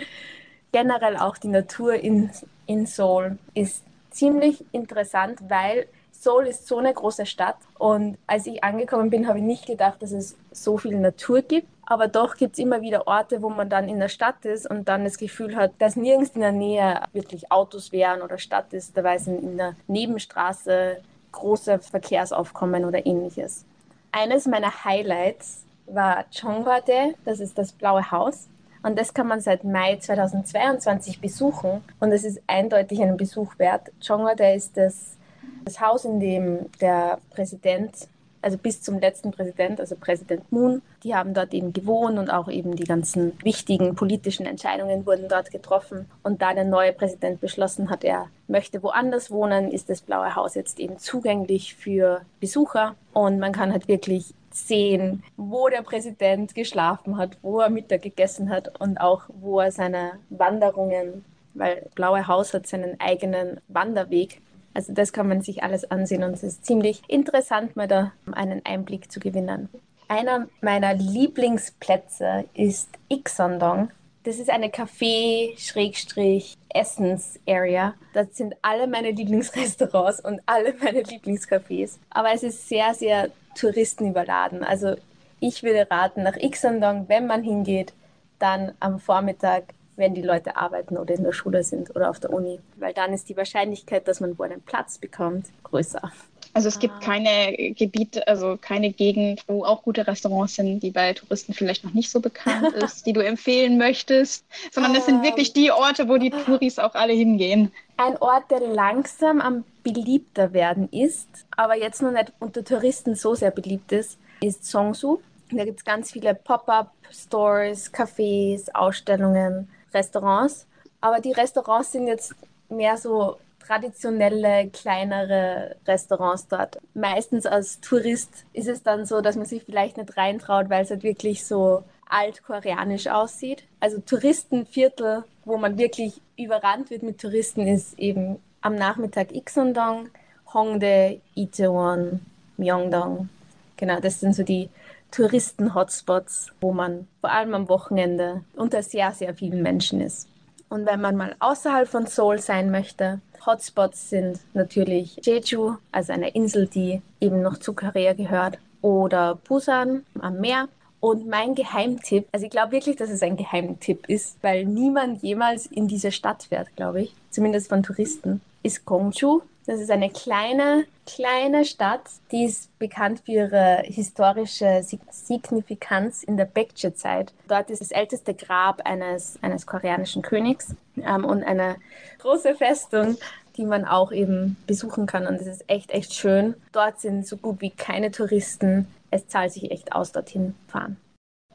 Generell auch die Natur in, in Seoul ist ziemlich interessant, weil Seoul ist so eine große Stadt und als ich angekommen bin, habe ich nicht gedacht, dass es so viel Natur gibt. Aber doch gibt es immer wieder Orte, wo man dann in der Stadt ist und dann das Gefühl hat, dass nirgends in der Nähe wirklich Autos wären oder Stadt ist. Da weiß in der Nebenstraße große Verkehrsaufkommen oder ähnliches. Eines meiner Highlights war Chongwade, das ist das Blaue Haus. Und das kann man seit Mai 2022 besuchen. Und es ist eindeutig einen Besuch wert. Chongwade ist das, das Haus, in dem der Präsident also bis zum letzten Präsident, also Präsident Moon. Die haben dort eben gewohnt und auch eben die ganzen wichtigen politischen Entscheidungen wurden dort getroffen. Und da der neue Präsident beschlossen hat, er möchte woanders wohnen, ist das Blaue Haus jetzt eben zugänglich für Besucher. Und man kann halt wirklich sehen, wo der Präsident geschlafen hat, wo er Mittag gegessen hat und auch wo er seine Wanderungen, weil Blaue Haus hat seinen eigenen Wanderweg also das kann man sich alles ansehen und es ist ziemlich interessant, mal da einen Einblick zu gewinnen. Einer meiner Lieblingsplätze ist Ixondong. Das ist eine Café-Essens-Area. Das sind alle meine Lieblingsrestaurants und alle meine Lieblingscafés. Aber es ist sehr, sehr touristenüberladen. Also ich würde raten, nach Ixondong, wenn man hingeht, dann am Vormittag wenn die Leute arbeiten oder in der Schule sind oder auf der Uni, weil dann ist die Wahrscheinlichkeit, dass man wo einen Platz bekommt, größer. Also es gibt ah. keine Gebiete, also keine Gegend, wo auch gute Restaurants sind, die bei Touristen vielleicht noch nicht so bekannt ist, die du empfehlen möchtest, sondern es sind wirklich die Orte, wo die Touris auch alle hingehen. Ein Ort, der langsam am beliebter werden ist, aber jetzt noch nicht unter Touristen so sehr beliebt ist, ist Songsu. Da gibt es ganz viele Pop-up-Stores, Cafés, Ausstellungen. Restaurants. Aber die Restaurants sind jetzt mehr so traditionelle, kleinere Restaurants dort. Meistens als Tourist ist es dann so, dass man sich vielleicht nicht reintraut, weil es halt wirklich so altkoreanisch aussieht. Also Touristenviertel, wo man wirklich überrannt wird mit Touristen, ist eben am Nachmittag Ixondong, Hongdae, Itaewon, Myeongdong. Genau, das sind so die Touristen-Hotspots, wo man vor allem am Wochenende unter sehr, sehr vielen Menschen ist. Und wenn man mal außerhalb von Seoul sein möchte, Hotspots sind natürlich Jeju, also eine Insel, die eben noch zu Korea gehört, oder Busan am Meer. Und mein Geheimtipp, also ich glaube wirklich, dass es ein Geheimtipp ist, weil niemand jemals in diese Stadt fährt, glaube ich, zumindest von Touristen, ist Gongju. Das ist eine kleine, kleine Stadt, die ist bekannt für ihre historische Signifikanz in der Baekje-Zeit. Dort ist das älteste Grab eines, eines koreanischen Königs ähm, und eine große Festung, die man auch eben besuchen kann. Und es ist echt, echt schön. Dort sind so gut wie keine Touristen. Es zahlt sich echt aus, dorthin fahren.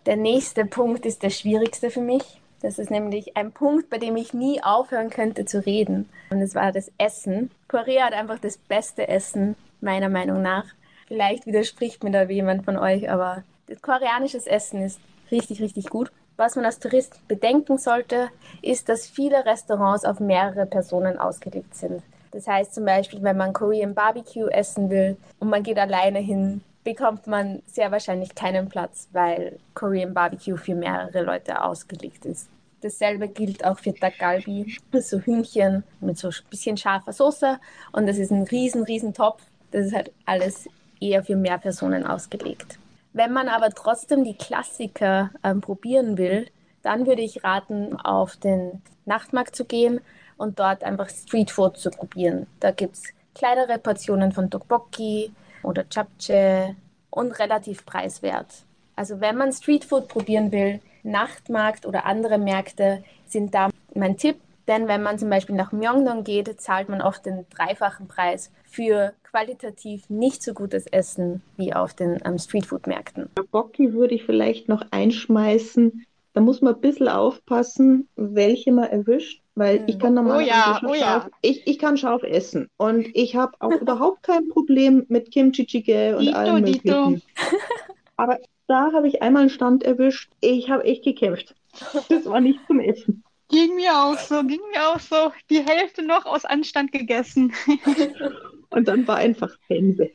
Der nächste Punkt ist der schwierigste für mich. Das ist nämlich ein Punkt, bei dem ich nie aufhören könnte zu reden. Und das war das Essen. Korea hat einfach das beste Essen, meiner Meinung nach. Vielleicht widerspricht mir da jemand von euch, aber das koreanische Essen ist richtig, richtig gut. Was man als Tourist bedenken sollte, ist, dass viele Restaurants auf mehrere Personen ausgelegt sind. Das heißt zum Beispiel, wenn man Korean Barbecue essen will und man geht alleine hin, bekommt man sehr wahrscheinlich keinen Platz, weil Korean Barbecue für mehrere Leute ausgelegt ist. Dasselbe gilt auch für Dak-Galbi, so Hühnchen mit so ein bisschen scharfer Soße und das ist ein riesen, riesen Topf. Das ist halt alles eher für mehr Personen ausgelegt. Wenn man aber trotzdem die Klassiker ähm, probieren will, dann würde ich raten, auf den Nachtmarkt zu gehen und dort einfach Streetfood zu probieren. Da gibt es kleinere Portionen von Tteokbokki, oder Japchae und relativ preiswert. Also wenn man Streetfood probieren will, Nachtmarkt oder andere Märkte sind da mein Tipp. Denn wenn man zum Beispiel nach Myeongdong geht, zahlt man oft den dreifachen Preis für qualitativ nicht so gutes Essen wie auf den ähm, Streetfood-Märkten. Bocki würde ich vielleicht noch einschmeißen. Da muss man ein bisschen aufpassen, welche man erwischt. Weil ich kann normalerweise oh ja, oh ja. scharf, ich, ich kann scharf essen und ich habe auch überhaupt kein Problem mit Kimchi Jjigae und Dito, allem Dito. möglichen. Aber da habe ich einmal einen Stand erwischt. Ich habe echt gekämpft. Das war nicht zum Essen. Ging mir auch so, ging mir auch so. Die Hälfte noch aus Anstand gegessen. Und dann war einfach Sense.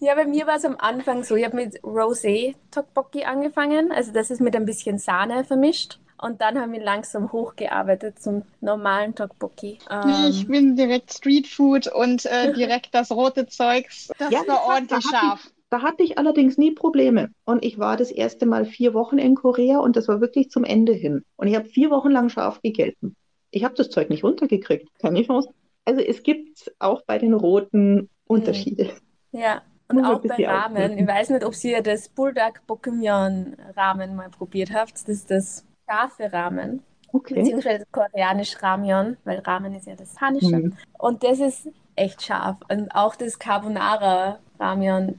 Ja, bei mir war es am Anfang so, ich habe mit Rosé Tteokbokki angefangen, also das ist mit ein bisschen Sahne vermischt. Und dann haben wir langsam hochgearbeitet zum normalen Tteokbokki. Ähm, Ich bin direkt Streetfood und äh, direkt das rote Zeugs. Das Ja, war ordentlich da hat scharf. Da hatte ich allerdings nie Probleme. Und ich war das erste Mal vier Wochen in Korea und das war wirklich zum Ende hin. Und ich habe vier Wochen lang scharf gegessen. Ich habe das Zeug nicht runtergekriegt. Keine Chance. Also es gibt auch bei den Roten Unterschiede. ja, und auch bei aufpassen. Ich weiß nicht, ob ihr das Buldak Bokkeumyeon Ramen mal probiert habt. Das ist das scharfe Ramen. Okay. beziehungsweise koreanisch Ramyeon, weil Ramen ist ja das Panische. Mhm. Und das ist echt scharf. Und auch das Carbonara Ramyeon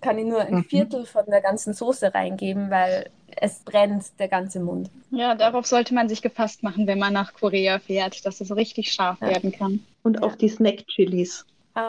kann ich nur ein Mhm. Viertel von der ganzen Soße reingeben, weil es brennt der ganze Mund. Ja, darauf sollte man sich gefasst machen, wenn man nach Korea fährt, dass es richtig scharf Ja. werden kann. Und auch die Snack-Chilis.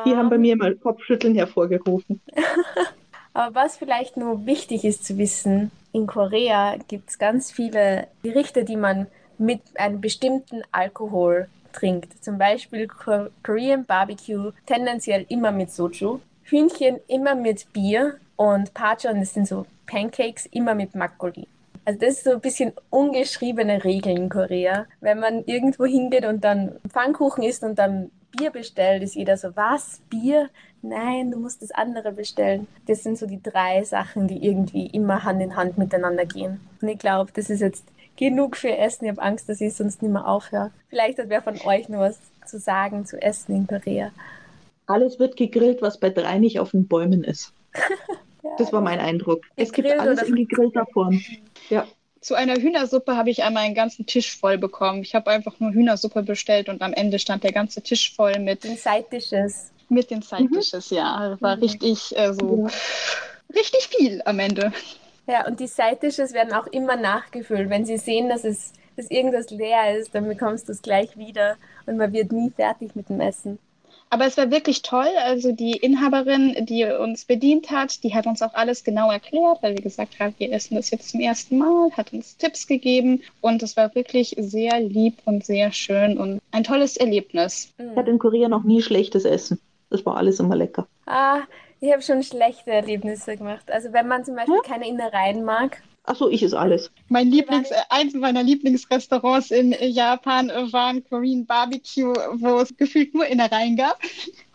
Die Ähm, haben bei mir mal Kopfschütteln hervorgerufen. Aber was vielleicht nur wichtig ist zu wissen, in Korea gibt es ganz viele Gerichte, die man mit einem bestimmten Alkohol trinkt. Zum Beispiel Ko- Korean Barbecue tendenziell immer mit Soju, Hühnchen immer mit Bier und Pachon, das sind so Pancakes, immer mit Makgeolli. Also das ist so ein bisschen ungeschriebene Regeln in Korea. Wenn man irgendwo hingeht und dann Pfannkuchen isst und dann Bier bestellt, ist jeder so, was? Bier? Nein, du musst das andere bestellen. Das sind so die drei Sachen, die irgendwie immer Hand in Hand miteinander gehen. Und ich glaube, das ist jetzt genug für Essen. Ich habe Angst, dass ich sonst nicht mehr aufhöre. Vielleicht hat wer von euch noch was zu sagen zu Essen in Korea. Alles wird gegrillt, was bei drei nicht auf den Bäumen ist. Das war mein Eindruck. Es gibt alles in gegrillter Form. Ja. Zu einer Hühnersuppe habe ich einmal einen ganzen Tisch voll bekommen. Ich habe einfach nur Hühnersuppe bestellt und am Ende stand der ganze Tisch voll mit, Den Side Dishes. Mit den Side Dishes. Ja, war Mhm. richtig äh, so richtig viel am Ende. Ja, und die Side Dishes werden auch immer nachgefüllt. Wenn sie sehen, dass es dass irgendwas leer ist, dann bekommst du es gleich wieder und man wird nie fertig mit dem Essen. Aber es war wirklich toll. Also die Inhaberin, die uns bedient hat, die hat uns auch alles genau erklärt, weil wir gesagt haben, wir essen das jetzt zum ersten Mal, hat uns Tipps gegeben und es war wirklich sehr lieb und sehr schön und ein tolles Erlebnis. Ich hatte in Korea noch nie schlechtes Essen. Das war alles immer lecker. Ah, ich habe schon schlechte Erlebnisse gemacht. Also wenn man zum Beispiel keine Innereien mag, Achso, ich ist alles. Mein Lieblings, äh, eins meiner Lieblingsrestaurants in äh, Japan äh, war ein Korean Barbecue, wo es gefühlt nur Innereien gab.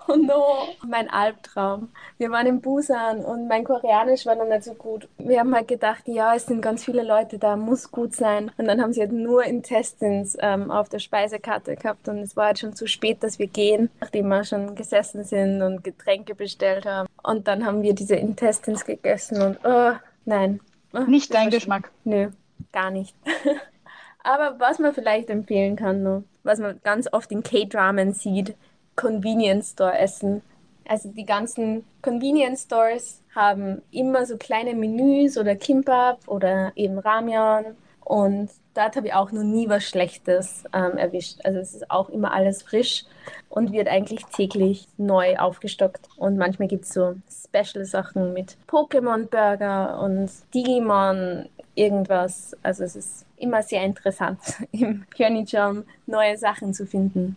oh no, mein Albtraum. Wir waren in Busan und mein Koreanisch war noch nicht so gut. Wir haben halt gedacht, ja, es sind ganz viele Leute da, muss gut sein. Und dann haben sie halt nur Intestines ähm, auf der Speisekarte gehabt und es war halt schon zu spät, dass wir gehen, nachdem wir schon gesessen sind und Getränke bestellt haben. Und dann haben wir diese Intestines gegessen und oh, nein. Oh, Nicht dein Geschmack. Nö, gar nicht. Aber was man vielleicht empfehlen kann, noch, was man ganz oft in K-Dramen sieht, Convenience Store essen. Also die ganzen Convenience Stores haben immer so kleine Menüs oder Kimbap oder eben Ramyeon. Und dort habe ich auch noch nie was Schlechtes ähm, erwischt. Also es ist auch immer alles frisch und wird eigentlich täglich neu aufgestockt. Und manchmal gibt es so Special-Sachen mit Pokémon-Burger und Digimon, irgendwas. Also es ist immer sehr interessant, im Pyeongchang neue Sachen zu finden.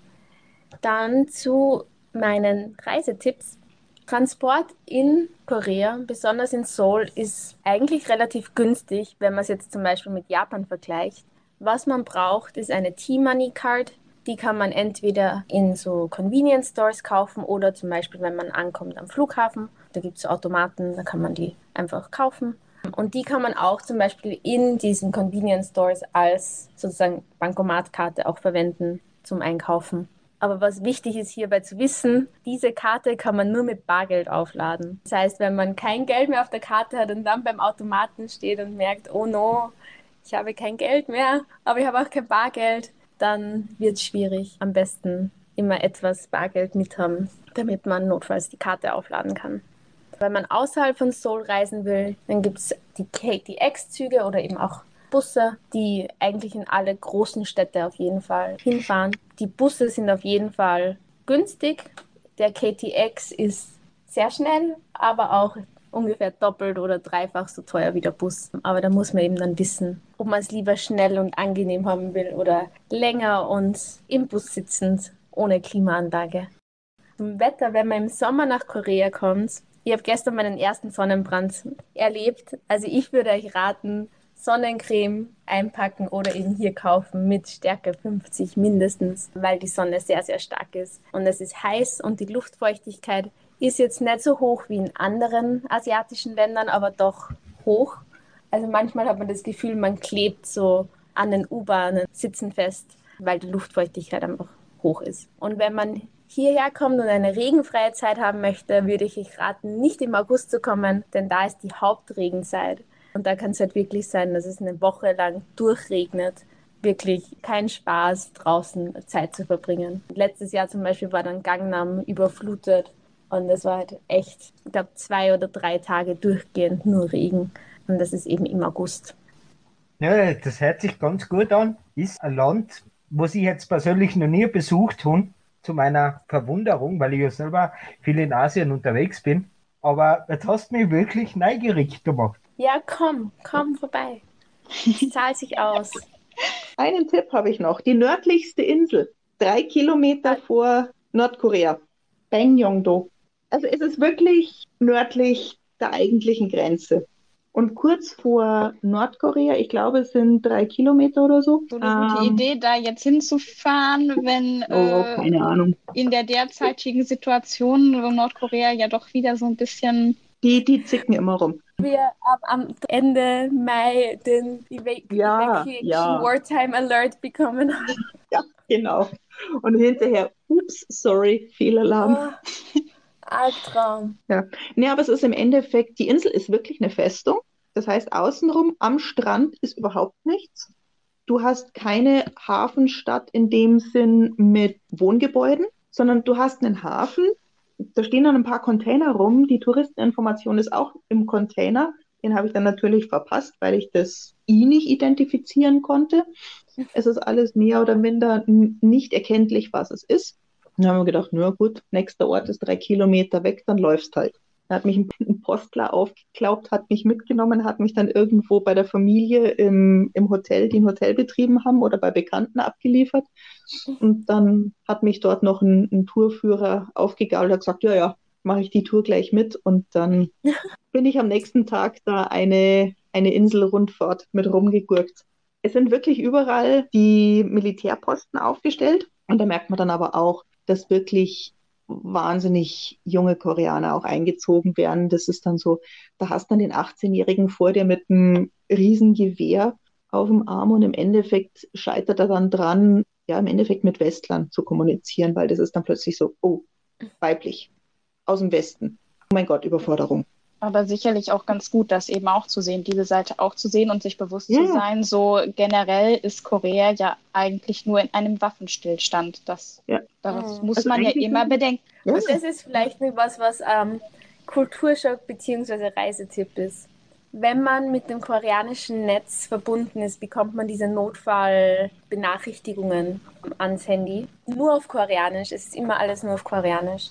Dann zu meinen Reisetipps. Transport in Korea, besonders in Seoul, ist eigentlich relativ günstig, wenn man es jetzt zum Beispiel mit Japan vergleicht. Was man braucht, ist eine T-Money Card. Die kann man entweder in so Convenience Stores kaufen oder zum Beispiel, wenn man ankommt am Flughafen. Da gibt es Automaten, da kann man die einfach kaufen. Und die kann man auch zum Beispiel in diesen Convenience Stores als sozusagen Bankomatkarte auch verwenden zum Einkaufen. Aber was wichtig ist hierbei zu wissen, diese Karte kann man nur mit Bargeld aufladen. Das heißt, wenn man kein Geld mehr auf der Karte hat und dann beim Automaten steht und merkt, oh no, ich habe kein Geld mehr, aber ich habe auch kein Bargeld, dann wird es schwierig. Am besten immer etwas Bargeld mit haben, damit man notfalls die Karte aufladen kann. Wenn man außerhalb von Seoul reisen will, dann gibt es die KTX-Züge oder eben auch Busse, die eigentlich in alle großen Städte auf jeden Fall hinfahren. Die Busse sind auf jeden Fall günstig. Der KTX ist sehr schnell, aber auch ungefähr doppelt oder dreifach so teuer wie der Bus. Aber da muss man eben dann wissen, ob man es lieber schnell und angenehm haben will oder länger und im Bus sitzend ohne Klimaanlage. Zum Wetter, wenn man im Sommer nach Korea kommt, ich habe gestern meinen ersten Sonnenbrand erlebt. Also ich würde euch raten, Sonnencreme einpacken oder eben hier kaufen mit Stärke 50 mindestens, weil die Sonne sehr, sehr stark ist. Und es ist heiß und die Luftfeuchtigkeit ist jetzt nicht so hoch wie in anderen asiatischen Ländern, aber doch hoch. Also manchmal hat man das Gefühl, man klebt so an den U-Bahnen sitzen fest, weil die Luftfeuchtigkeit einfach hoch ist. Und wenn man hierher kommt und eine regenfreie Zeit haben möchte, würde ich raten, nicht im August zu kommen, denn da ist die Hauptregenzeit. Und da kann es halt wirklich sein, dass es eine Woche lang durchregnet. Wirklich kein Spaß, draußen Zeit zu verbringen. Letztes Jahr zum Beispiel war dann Gangnam überflutet und es war halt echt, ich glaube, zwei oder drei Tage durchgehend nur Regen. Und das ist eben im August. Ja, das hört sich ganz gut an. Ist ein Land, was ich jetzt persönlich noch nie besucht habe, zu meiner Verwunderung, weil ich ja selber viel in Asien unterwegs bin. Aber jetzt hast du mich wirklich neugierig gemacht. Ja, komm, komm vorbei. Es zahlt sich aus. Einen Tipp habe ich noch. Die nördlichste Insel, drei Kilometer vor Nordkorea. Bangyongdo. Also es ist wirklich nördlich der eigentlichen Grenze. Und kurz vor Nordkorea, ich glaube, es sind drei Kilometer oder so. So eine gute ähm, Idee, da jetzt hinzufahren, wenn oh, äh, keine Ahnung. in der derzeitigen Situation Nordkorea ja doch wieder so ein bisschen. Die, die zicken immer rum. Wir am, am Ende Mai den Evac ja, Evacuation ja. Wartime Alert bekommen haben. Ja, genau. Und hinterher, ups, sorry, Fehlalarm. Oh. Albtraum. Ja. Nee, aber es ist im Endeffekt, die Insel ist wirklich eine Festung. Das heißt, außenrum am Strand ist überhaupt nichts. Du hast keine Hafenstadt in dem Sinn mit Wohngebäuden, sondern du hast einen Hafen. Da stehen dann ein paar Container rum. Die Touristeninformation ist auch im Container. Den habe ich dann natürlich verpasst, weil ich das I nicht identifizieren konnte. Es ist alles mehr oder minder nicht erkenntlich, was es ist. Dann haben wir gedacht, na gut, nächster Ort ist drei Kilometer weg, dann läufst halt. Da hat mich ein Postler aufgeklaubt, hat mich mitgenommen, hat mich dann irgendwo bei der Familie im, im Hotel, die ein Hotel betrieben haben oder bei Bekannten abgeliefert. Und dann hat mich dort noch ein, ein Tourführer aufgegabelt und hat gesagt, ja, ja, mache ich die Tour gleich mit. Und dann bin ich am nächsten Tag da eine, eine Inselrundfahrt mit rumgegurkt. Es sind wirklich überall die Militärposten aufgestellt. Und da merkt man dann aber auch, dass wirklich wahnsinnig junge Koreaner auch eingezogen werden. Das ist dann so, da hast dann den 18-Jährigen vor dir mit einem Riesengewehr auf dem Arm und im Endeffekt scheitert er dann dran, ja, im Endeffekt mit Westlern zu kommunizieren, weil das ist dann plötzlich so, oh, weiblich, aus dem Westen. Oh mein Gott, Überforderung aber sicherlich auch ganz gut, das eben auch zu sehen, diese Seite auch zu sehen und sich bewusst ja. zu sein. So generell ist Korea ja eigentlich nur in einem Waffenstillstand. Das, ja. das mhm. muss also man ja immer bedenken. Ja. Und das ist vielleicht was, was ähm, Kulturschock bzw. Reisetipp ist. Wenn man mit dem koreanischen Netz verbunden ist, bekommt man diese Notfallbenachrichtigungen ans Handy. Nur auf Koreanisch. Es ist immer alles nur auf Koreanisch.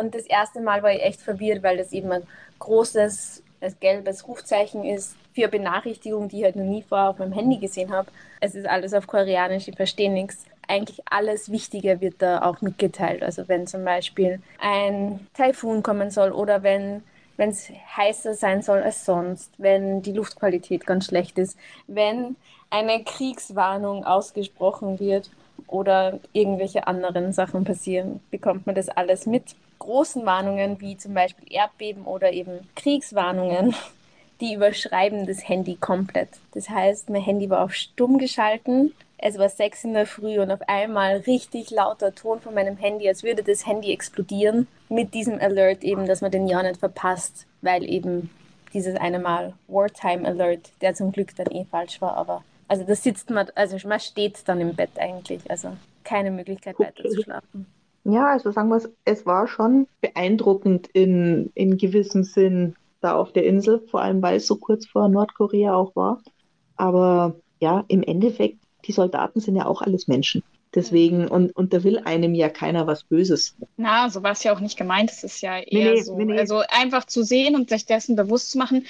Und das erste Mal war ich echt verwirrt, weil das eben ein großes gelbes Rufzeichen ist für Benachrichtigungen, die ich halt noch nie vorher auf meinem Handy gesehen habe. Es ist alles auf Koreanisch, ich verstehe nichts. Eigentlich alles Wichtige wird da auch mitgeteilt. Also wenn zum Beispiel ein Taifun kommen soll oder wenn wenn es heißer sein soll als sonst, wenn die Luftqualität ganz schlecht ist, wenn eine Kriegswarnung ausgesprochen wird oder irgendwelche anderen Sachen passieren, bekommt man das alles mit. Großen Warnungen wie zum Beispiel Erdbeben oder eben Kriegswarnungen, die überschreiben das Handy komplett. Das heißt, mein Handy war auf stumm geschalten. Es war sechs in der Früh und auf einmal richtig lauter Ton von meinem Handy, als würde das Handy explodieren. Mit diesem Alert eben, dass man den ja nicht verpasst, weil eben dieses eine Mal Wartime Alert, der zum Glück dann eh falsch war, aber also da sitzt man, also man steht dann im Bett eigentlich, also keine Möglichkeit weiter zu schlafen. Ja, also sagen wir es, es war schon beeindruckend in, in gewissem Sinn da auf der Insel, vor allem weil es so kurz vor Nordkorea auch war. Aber ja, im Endeffekt, die Soldaten sind ja auch alles Menschen. Deswegen, und, und da will einem ja keiner was Böses. Na, so war es ja auch nicht gemeint. Es ist ja eher nee, so. Nee, nee. Also einfach zu sehen und sich dessen bewusst zu machen,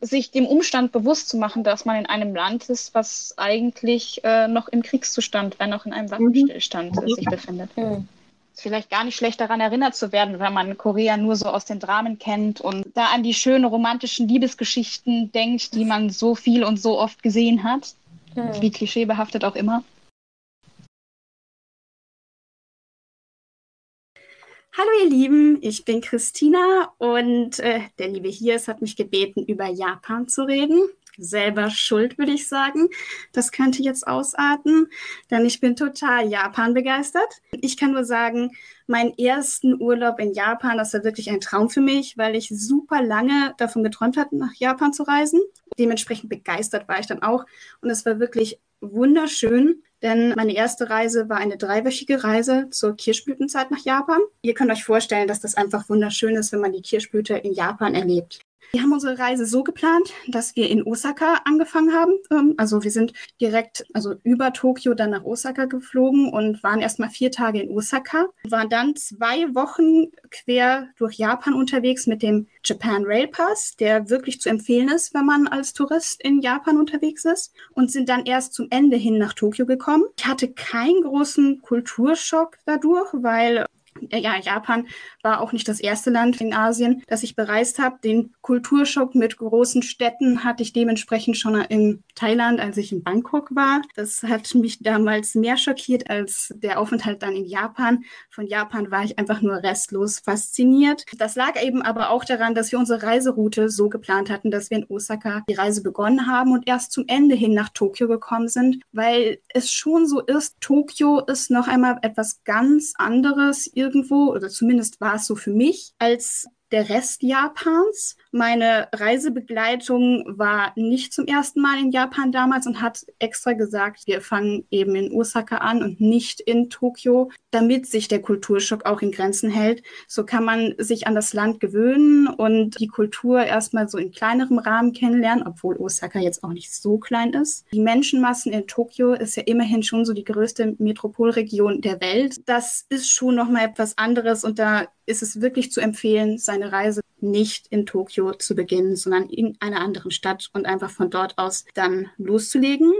sich dem Umstand bewusst zu machen, dass man in einem Land ist, was eigentlich äh, noch im Kriegszustand, wenn auch in einem Waffenstillstand mhm. sich befindet. Mhm. Ist vielleicht gar nicht schlecht daran erinnert zu werden, wenn man Korea nur so aus den Dramen kennt und da an die schönen romantischen Liebesgeschichten denkt, die man so viel und so oft gesehen hat. Mhm. Wie klischeebehaftet auch immer. Hallo ihr Lieben, ich bin Christina und äh, der liebe Hiers hat mich gebeten, über Japan zu reden. Selber schuld, würde ich sagen. Das könnte jetzt ausarten, denn ich bin total Japan begeistert. Ich kann nur sagen, meinen ersten Urlaub in Japan, das war wirklich ein Traum für mich, weil ich super lange davon geträumt hatte, nach Japan zu reisen. Dementsprechend begeistert war ich dann auch und es war wirklich wunderschön, denn meine erste Reise war eine dreiwöchige Reise zur Kirschblütenzeit nach Japan. Ihr könnt euch vorstellen, dass das einfach wunderschön ist, wenn man die Kirschblüte in Japan erlebt. Wir haben unsere Reise so geplant, dass wir in Osaka angefangen haben. Ähm, also wir sind direkt, also über Tokio dann nach Osaka geflogen und waren erstmal vier Tage in Osaka. Waren dann zwei Wochen quer durch Japan unterwegs mit dem Japan Rail Pass, der wirklich zu empfehlen ist, wenn man als Tourist in Japan unterwegs ist. Und sind dann erst zum Ende hin nach Tokio gekommen. Ich hatte keinen großen Kulturschock dadurch, weil ja, Japan war auch nicht das erste Land in Asien, das ich bereist habe. Den Kulturschock mit großen Städten hatte ich dementsprechend schon in Thailand, als ich in Bangkok war. Das hat mich damals mehr schockiert als der Aufenthalt dann in Japan. Von Japan war ich einfach nur restlos fasziniert. Das lag eben aber auch daran, dass wir unsere Reiseroute so geplant hatten, dass wir in Osaka die Reise begonnen haben und erst zum Ende hin nach Tokio gekommen sind, weil es schon so ist, Tokio ist noch einmal etwas ganz anderes irgendwo, oder zumindest war es so für mich, als der Rest Japans. Meine Reisebegleitung war nicht zum ersten Mal in Japan damals und hat extra gesagt, wir fangen eben in Osaka an und nicht in Tokio, damit sich der Kulturschock auch in Grenzen hält. So kann man sich an das Land gewöhnen und die Kultur erstmal so in kleinerem Rahmen kennenlernen, obwohl Osaka jetzt auch nicht so klein ist. Die Menschenmassen in Tokio ist ja immerhin schon so die größte Metropolregion der Welt. Das ist schon nochmal etwas anderes und da ist es wirklich zu empfehlen, seine Reise nicht in Tokio zu beginnen, sondern in einer anderen Stadt und einfach von dort aus dann loszulegen.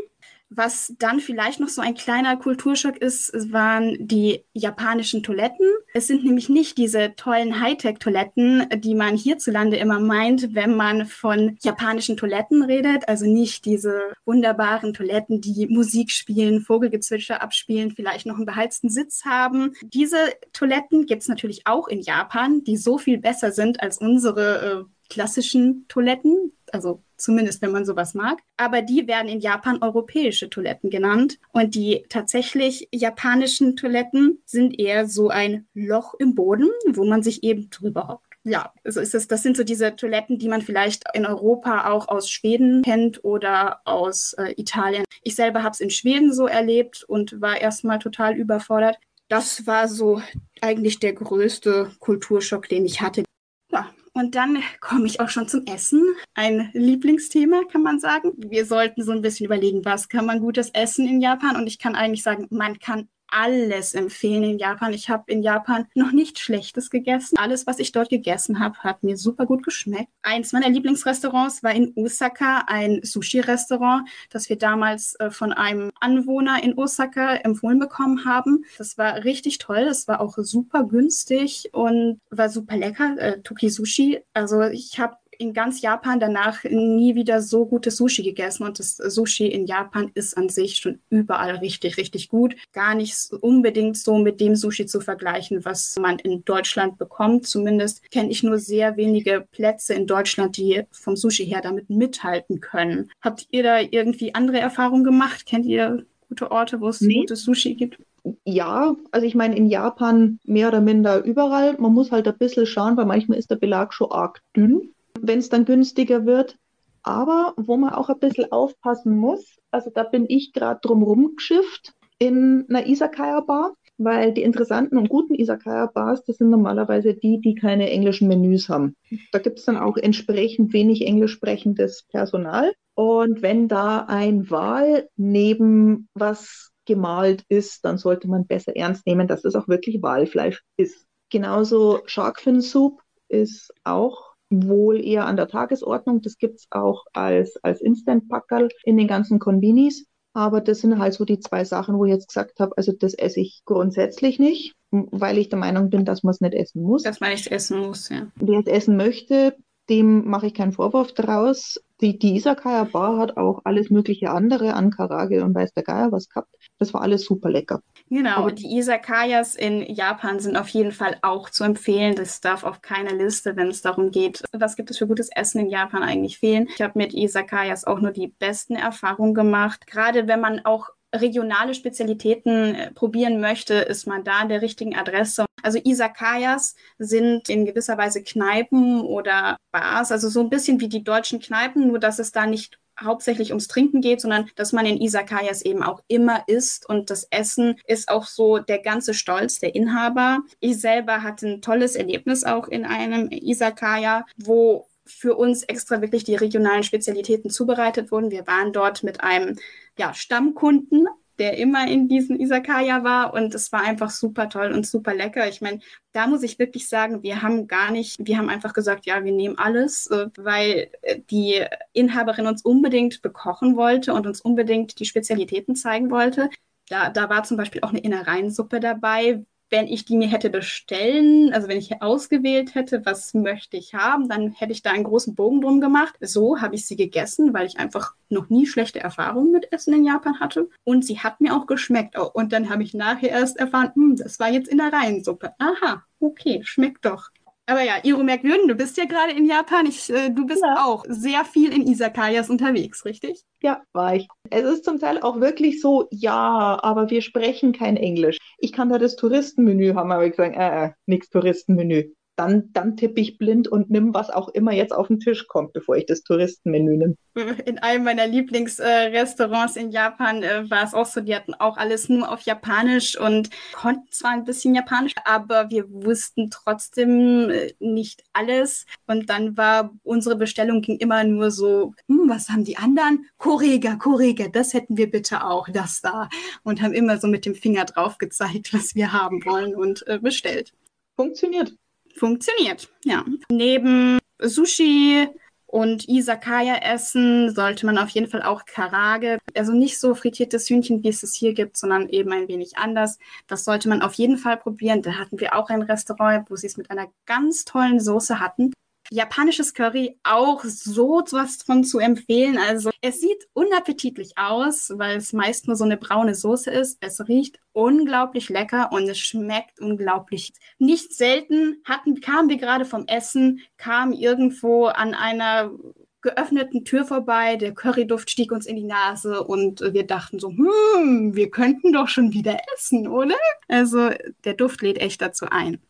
Was dann vielleicht noch so ein kleiner Kulturschock ist, waren die japanischen Toiletten. Es sind nämlich nicht diese tollen Hightech-Toiletten, die man hierzulande immer meint, wenn man von japanischen Toiletten redet. Also nicht diese wunderbaren Toiletten, die Musik spielen, Vogelgezwitscher abspielen, vielleicht noch einen beheizten Sitz haben. Diese Toiletten gibt es natürlich auch in Japan, die so viel besser sind als unsere äh, klassischen Toiletten, also zumindest wenn man sowas mag. Aber die werden in Japan europäische Toiletten genannt. Und die tatsächlich japanischen Toiletten sind eher so ein Loch im Boden, wo man sich eben drüber hockt. Ja, also ist es, das sind so diese Toiletten, die man vielleicht in Europa auch aus Schweden kennt oder aus äh, Italien. Ich selber habe es in Schweden so erlebt und war erstmal total überfordert. Das war so eigentlich der größte Kulturschock, den ich hatte. Und dann komme ich auch schon zum Essen. Ein Lieblingsthema, kann man sagen. Wir sollten so ein bisschen überlegen, was kann man gutes essen in Japan? Und ich kann eigentlich sagen, man kann alles empfehlen in Japan. Ich habe in Japan noch nichts Schlechtes gegessen. Alles, was ich dort gegessen habe, hat mir super gut geschmeckt. Eins meiner Lieblingsrestaurants war in Osaka ein Sushi-Restaurant, das wir damals äh, von einem Anwohner in Osaka empfohlen bekommen haben. Das war richtig toll. Das war auch super günstig und war super lecker. Äh, Toki Sushi. Also ich habe in ganz Japan danach nie wieder so gutes Sushi gegessen. Und das Sushi in Japan ist an sich schon überall richtig, richtig gut. Gar nicht unbedingt so mit dem Sushi zu vergleichen, was man in Deutschland bekommt. Zumindest kenne ich nur sehr wenige Plätze in Deutschland, die vom Sushi her damit mithalten können. Habt ihr da irgendwie andere Erfahrungen gemacht? Kennt ihr gute Orte, wo es nee. gutes Sushi gibt? ja, also ich meine in Japan mehr oder minder überall. Man muss halt ein bisschen schauen, weil manchmal ist der Belag schon arg dünn wenn es dann günstiger wird. Aber wo man auch ein bisschen aufpassen muss, also da bin ich gerade drum rumgeschifft in einer Isakaya Bar. weil die interessanten und guten Isakaya-Bars, das sind normalerweise die, die keine englischen Menüs haben. Da gibt es dann auch entsprechend wenig englisch sprechendes Personal. Und wenn da ein Wal neben was gemalt ist, dann sollte man besser ernst nehmen, dass es auch wirklich Walfleisch ist. Genauso Sharkfin Soup ist auch wohl eher an der Tagesordnung. Das gibt es auch als, als Instant-Packerl in den ganzen Konbinis. Aber das sind halt so die zwei Sachen, wo ich jetzt gesagt habe, also das esse ich grundsätzlich nicht, weil ich der Meinung bin, dass man es nicht essen muss. Dass man nicht essen muss, ja. Wer es essen möchte, dem mache ich keinen Vorwurf daraus. Die, die Isakaya Bar hat auch alles mögliche andere an Karage und weiß der Geier was gehabt. Das war alles super lecker. Genau, Aber die Isakayas in Japan sind auf jeden Fall auch zu empfehlen. Das darf auf keiner Liste, wenn es darum geht, was gibt es für gutes Essen in Japan eigentlich fehlen. Ich habe mit Isakayas auch nur die besten Erfahrungen gemacht. Gerade wenn man auch regionale Spezialitäten äh, probieren möchte, ist man da an der richtigen Adresse. Also Isakayas sind in gewisser Weise Kneipen oder Bars, also so ein bisschen wie die deutschen Kneipen, nur dass es da nicht hauptsächlich ums Trinken geht, sondern dass man in Isakayas eben auch immer isst und das Essen ist auch so der ganze Stolz der Inhaber. Ich selber hatte ein tolles Erlebnis auch in einem Isakaya, wo für uns extra wirklich die regionalen Spezialitäten zubereitet wurden. Wir waren dort mit einem ja, Stammkunden, der immer in diesem Isakaya war und es war einfach super toll und super lecker. Ich meine, da muss ich wirklich sagen, wir haben gar nicht, wir haben einfach gesagt, ja, wir nehmen alles, äh, weil äh, die Inhaberin uns unbedingt bekochen wollte und uns unbedingt die Spezialitäten zeigen wollte. Da, da war zum Beispiel auch eine Innereiensuppe dabei, wenn ich die mir hätte bestellen, also wenn ich ausgewählt hätte, was möchte ich haben, dann hätte ich da einen großen Bogen drum gemacht. So habe ich sie gegessen, weil ich einfach noch nie schlechte Erfahrungen mit Essen in Japan hatte. Und sie hat mir auch geschmeckt. Oh, und dann habe ich nachher erst erfahren, hm, das war jetzt in der Reihensuppe. Aha, okay, schmeckt doch. Aber ja, Iro Merkwürden, du bist ja gerade in Japan. Ich, äh, du bist ja. auch sehr viel in Isakayas unterwegs, richtig? Ja, war ich. Es ist zum Teil auch wirklich so, ja, aber wir sprechen kein Englisch. Ich kann da das Touristenmenü haben, aber ich sage, äh, äh, nix Touristenmenü dann, dann tippe ich blind und nimm, was auch immer jetzt auf den Tisch kommt, bevor ich das Touristenmenü nehme. In einem meiner Lieblingsrestaurants äh, in Japan äh, war es auch so, die hatten auch alles nur auf Japanisch und konnten zwar ein bisschen Japanisch, aber wir wussten trotzdem äh, nicht alles. Und dann war unsere Bestellung ging immer nur so, hm, was haben die anderen? Korega, Korega, das hätten wir bitte auch, das da. Und haben immer so mit dem Finger drauf gezeigt, was wir haben wollen und äh, bestellt. Funktioniert funktioniert. Ja. Neben Sushi und Isakaya essen sollte man auf jeden Fall auch Karage, also nicht so frittiertes Hühnchen, wie es es hier gibt, sondern eben ein wenig anders. Das sollte man auf jeden Fall probieren. Da hatten wir auch ein Restaurant, wo sie es mit einer ganz tollen Soße hatten japanisches Curry auch so was von zu empfehlen. Also es sieht unappetitlich aus, weil es meist nur so eine braune Soße ist. Es riecht unglaublich lecker und es schmeckt unglaublich. Nicht selten hatten, kamen wir gerade vom Essen, kamen irgendwo an einer geöffneten Tür vorbei, der Curryduft stieg uns in die Nase und wir dachten so, hm, wir könnten doch schon wieder essen, oder? Also der Duft lädt echt dazu ein.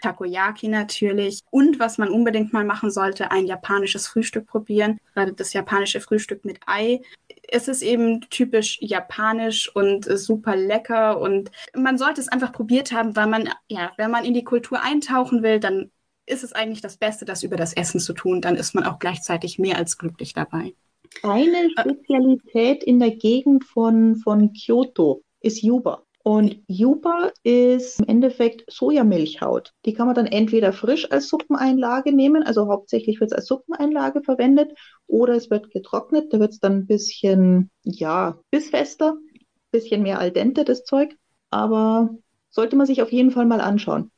Takoyaki natürlich. Und was man unbedingt mal machen sollte, ein japanisches Frühstück probieren. Gerade das japanische Frühstück mit Ei. Es ist eben typisch japanisch und super lecker und man sollte es einfach probiert haben, weil man, ja, wenn man in die Kultur eintauchen will, dann ist es eigentlich das Beste, das über das Essen zu tun. Dann ist man auch gleichzeitig mehr als glücklich dabei. Eine Spezialität in der Gegend von, von Kyoto ist Yuba. Und Yuba ist im Endeffekt Sojamilchhaut. Die kann man dann entweder frisch als Suppeneinlage nehmen, also hauptsächlich wird es als Suppeneinlage verwendet, oder es wird getrocknet. Da wird es dann ein bisschen, ja, bissfester, bisschen mehr al dente, das Zeug. Aber sollte man sich auf jeden Fall mal anschauen.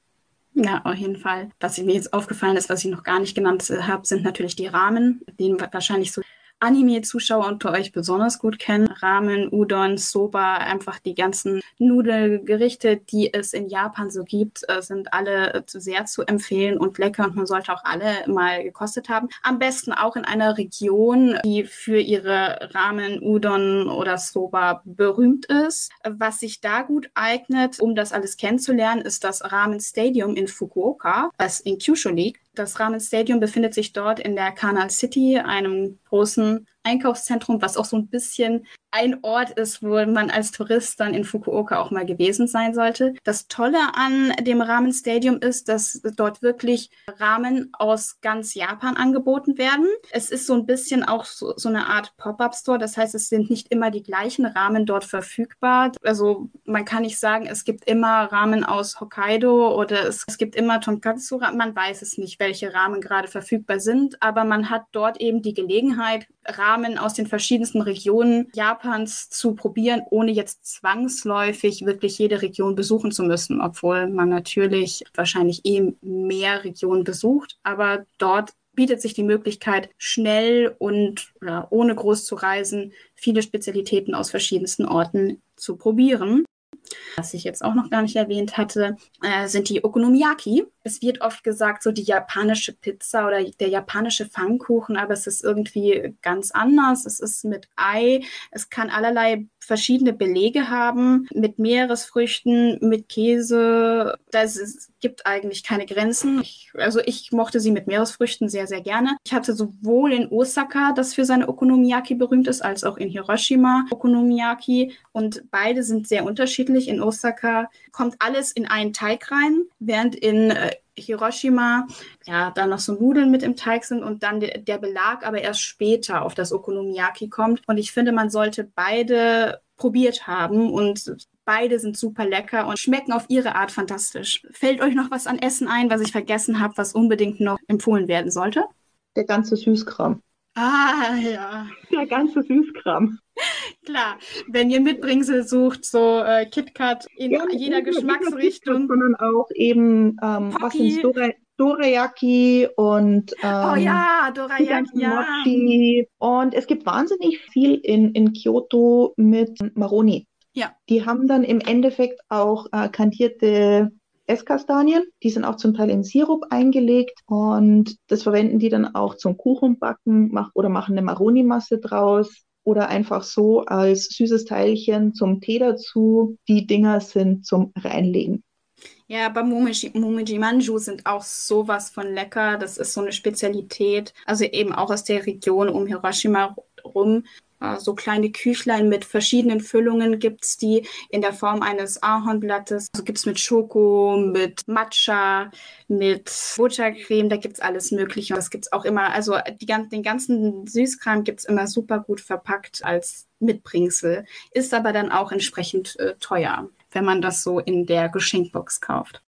Ja, auf jeden Fall. Was mir jetzt aufgefallen ist, was ich noch gar nicht genannt habe, sind natürlich die Rahmen, die wahrscheinlich so Anime-Zuschauer unter euch besonders gut kennen. Ramen, Udon, Soba, einfach die ganzen Nudelgerichte, die es in Japan so gibt, äh, sind alle sehr zu empfehlen und lecker und man sollte auch alle mal gekostet haben. Am besten auch in einer Region, die für ihre Ramen, Udon oder Soba berühmt ist. Was sich da gut eignet, um das alles kennenzulernen, ist das Ramen Stadium in Fukuoka, das in Kyushu liegt. Das Ramen Stadium befindet sich dort in der Canal City, einem großen Einkaufszentrum, was auch so ein bisschen ein Ort ist, wo man als Tourist dann in Fukuoka auch mal gewesen sein sollte. Das Tolle an dem Ramen Stadium ist, dass dort wirklich Ramen aus ganz Japan angeboten werden. Es ist so ein bisschen auch so, so eine Art Pop-up-Store. Das heißt, es sind nicht immer die gleichen Ramen dort verfügbar. Also man kann nicht sagen, es gibt immer Ramen aus Hokkaido oder es, es gibt immer Tonkatsu. Man weiß es nicht, welche Ramen gerade verfügbar sind, aber man hat dort eben die Gelegenheit, Ramen aus den verschiedensten Regionen Japans zu probieren, ohne jetzt zwangsläufig wirklich jede Region besuchen zu müssen, obwohl man natürlich wahrscheinlich eh mehr Regionen besucht, aber dort bietet sich die Möglichkeit, schnell und ja, ohne groß zu reisen, viele Spezialitäten aus verschiedensten Orten zu probieren. Was ich jetzt auch noch gar nicht erwähnt hatte, äh, sind die Okonomiyaki. Es wird oft gesagt, so die japanische Pizza oder der japanische Pfannkuchen, aber es ist irgendwie ganz anders. Es ist mit Ei. Es kann allerlei verschiedene Belege haben, mit Meeresfrüchten, mit Käse. Das gibt eigentlich keine Grenzen. Ich, also ich mochte sie mit Meeresfrüchten sehr, sehr gerne. Ich hatte sowohl in Osaka, das für seine Okonomiyaki berühmt ist, als auch in Hiroshima Okonomiyaki. Und beide sind sehr unterschiedlich. In Osaka kommt alles in einen Teig rein, während in äh, Hiroshima, ja, dann noch so Nudeln mit im Teig sind und dann de der Belag aber erst später auf das Okonomiyaki kommt. Und ich finde, man sollte beide probiert haben und beide sind super lecker und schmecken auf ihre Art fantastisch. Fällt euch noch was an Essen ein, was ich vergessen habe, was unbedingt noch empfohlen werden sollte? Der ganze Süßkram. Ah, ja. Der ganze Süßkram. Klar, wenn ihr Mitbringsel sucht, so äh, KitKat in ja, jeder Geschmacksrichtung. Sondern auch eben, ähm, was sind Dora Dorayaki und ähm, oh ja, Dorayaki, ja. Und es gibt wahnsinnig viel in, in Kyoto mit Maroni. Ja. Die haben dann im Endeffekt auch äh, kandierte Esskastanien. Die sind auch zum Teil in Sirup eingelegt und das verwenden die dann auch zum Kuchenbacken mach, oder machen eine Maroni-Masse draus oder einfach so als süßes Teilchen zum Tee dazu. Die Dinger sind zum Reinlegen. Ja, aber Mumiji Manju sind auch sowas von lecker. Das ist so eine Spezialität, also eben auch aus der Region um Hiroshima rum. Äh, so kleine Küchlein mit verschiedenen Füllungen gibt es die in der Form eines Ahornblattes. Also gibt es mit Schoko, mit Matcha, mit Buttercreme, da gibt es alles Mögliche. Das gibt es auch immer, also die, den ganzen Süßkram gibt es immer super gut verpackt als Mitbringsel. Ist aber dann auch entsprechend äh, teuer, wenn man das so in der Geschenkbox kauft.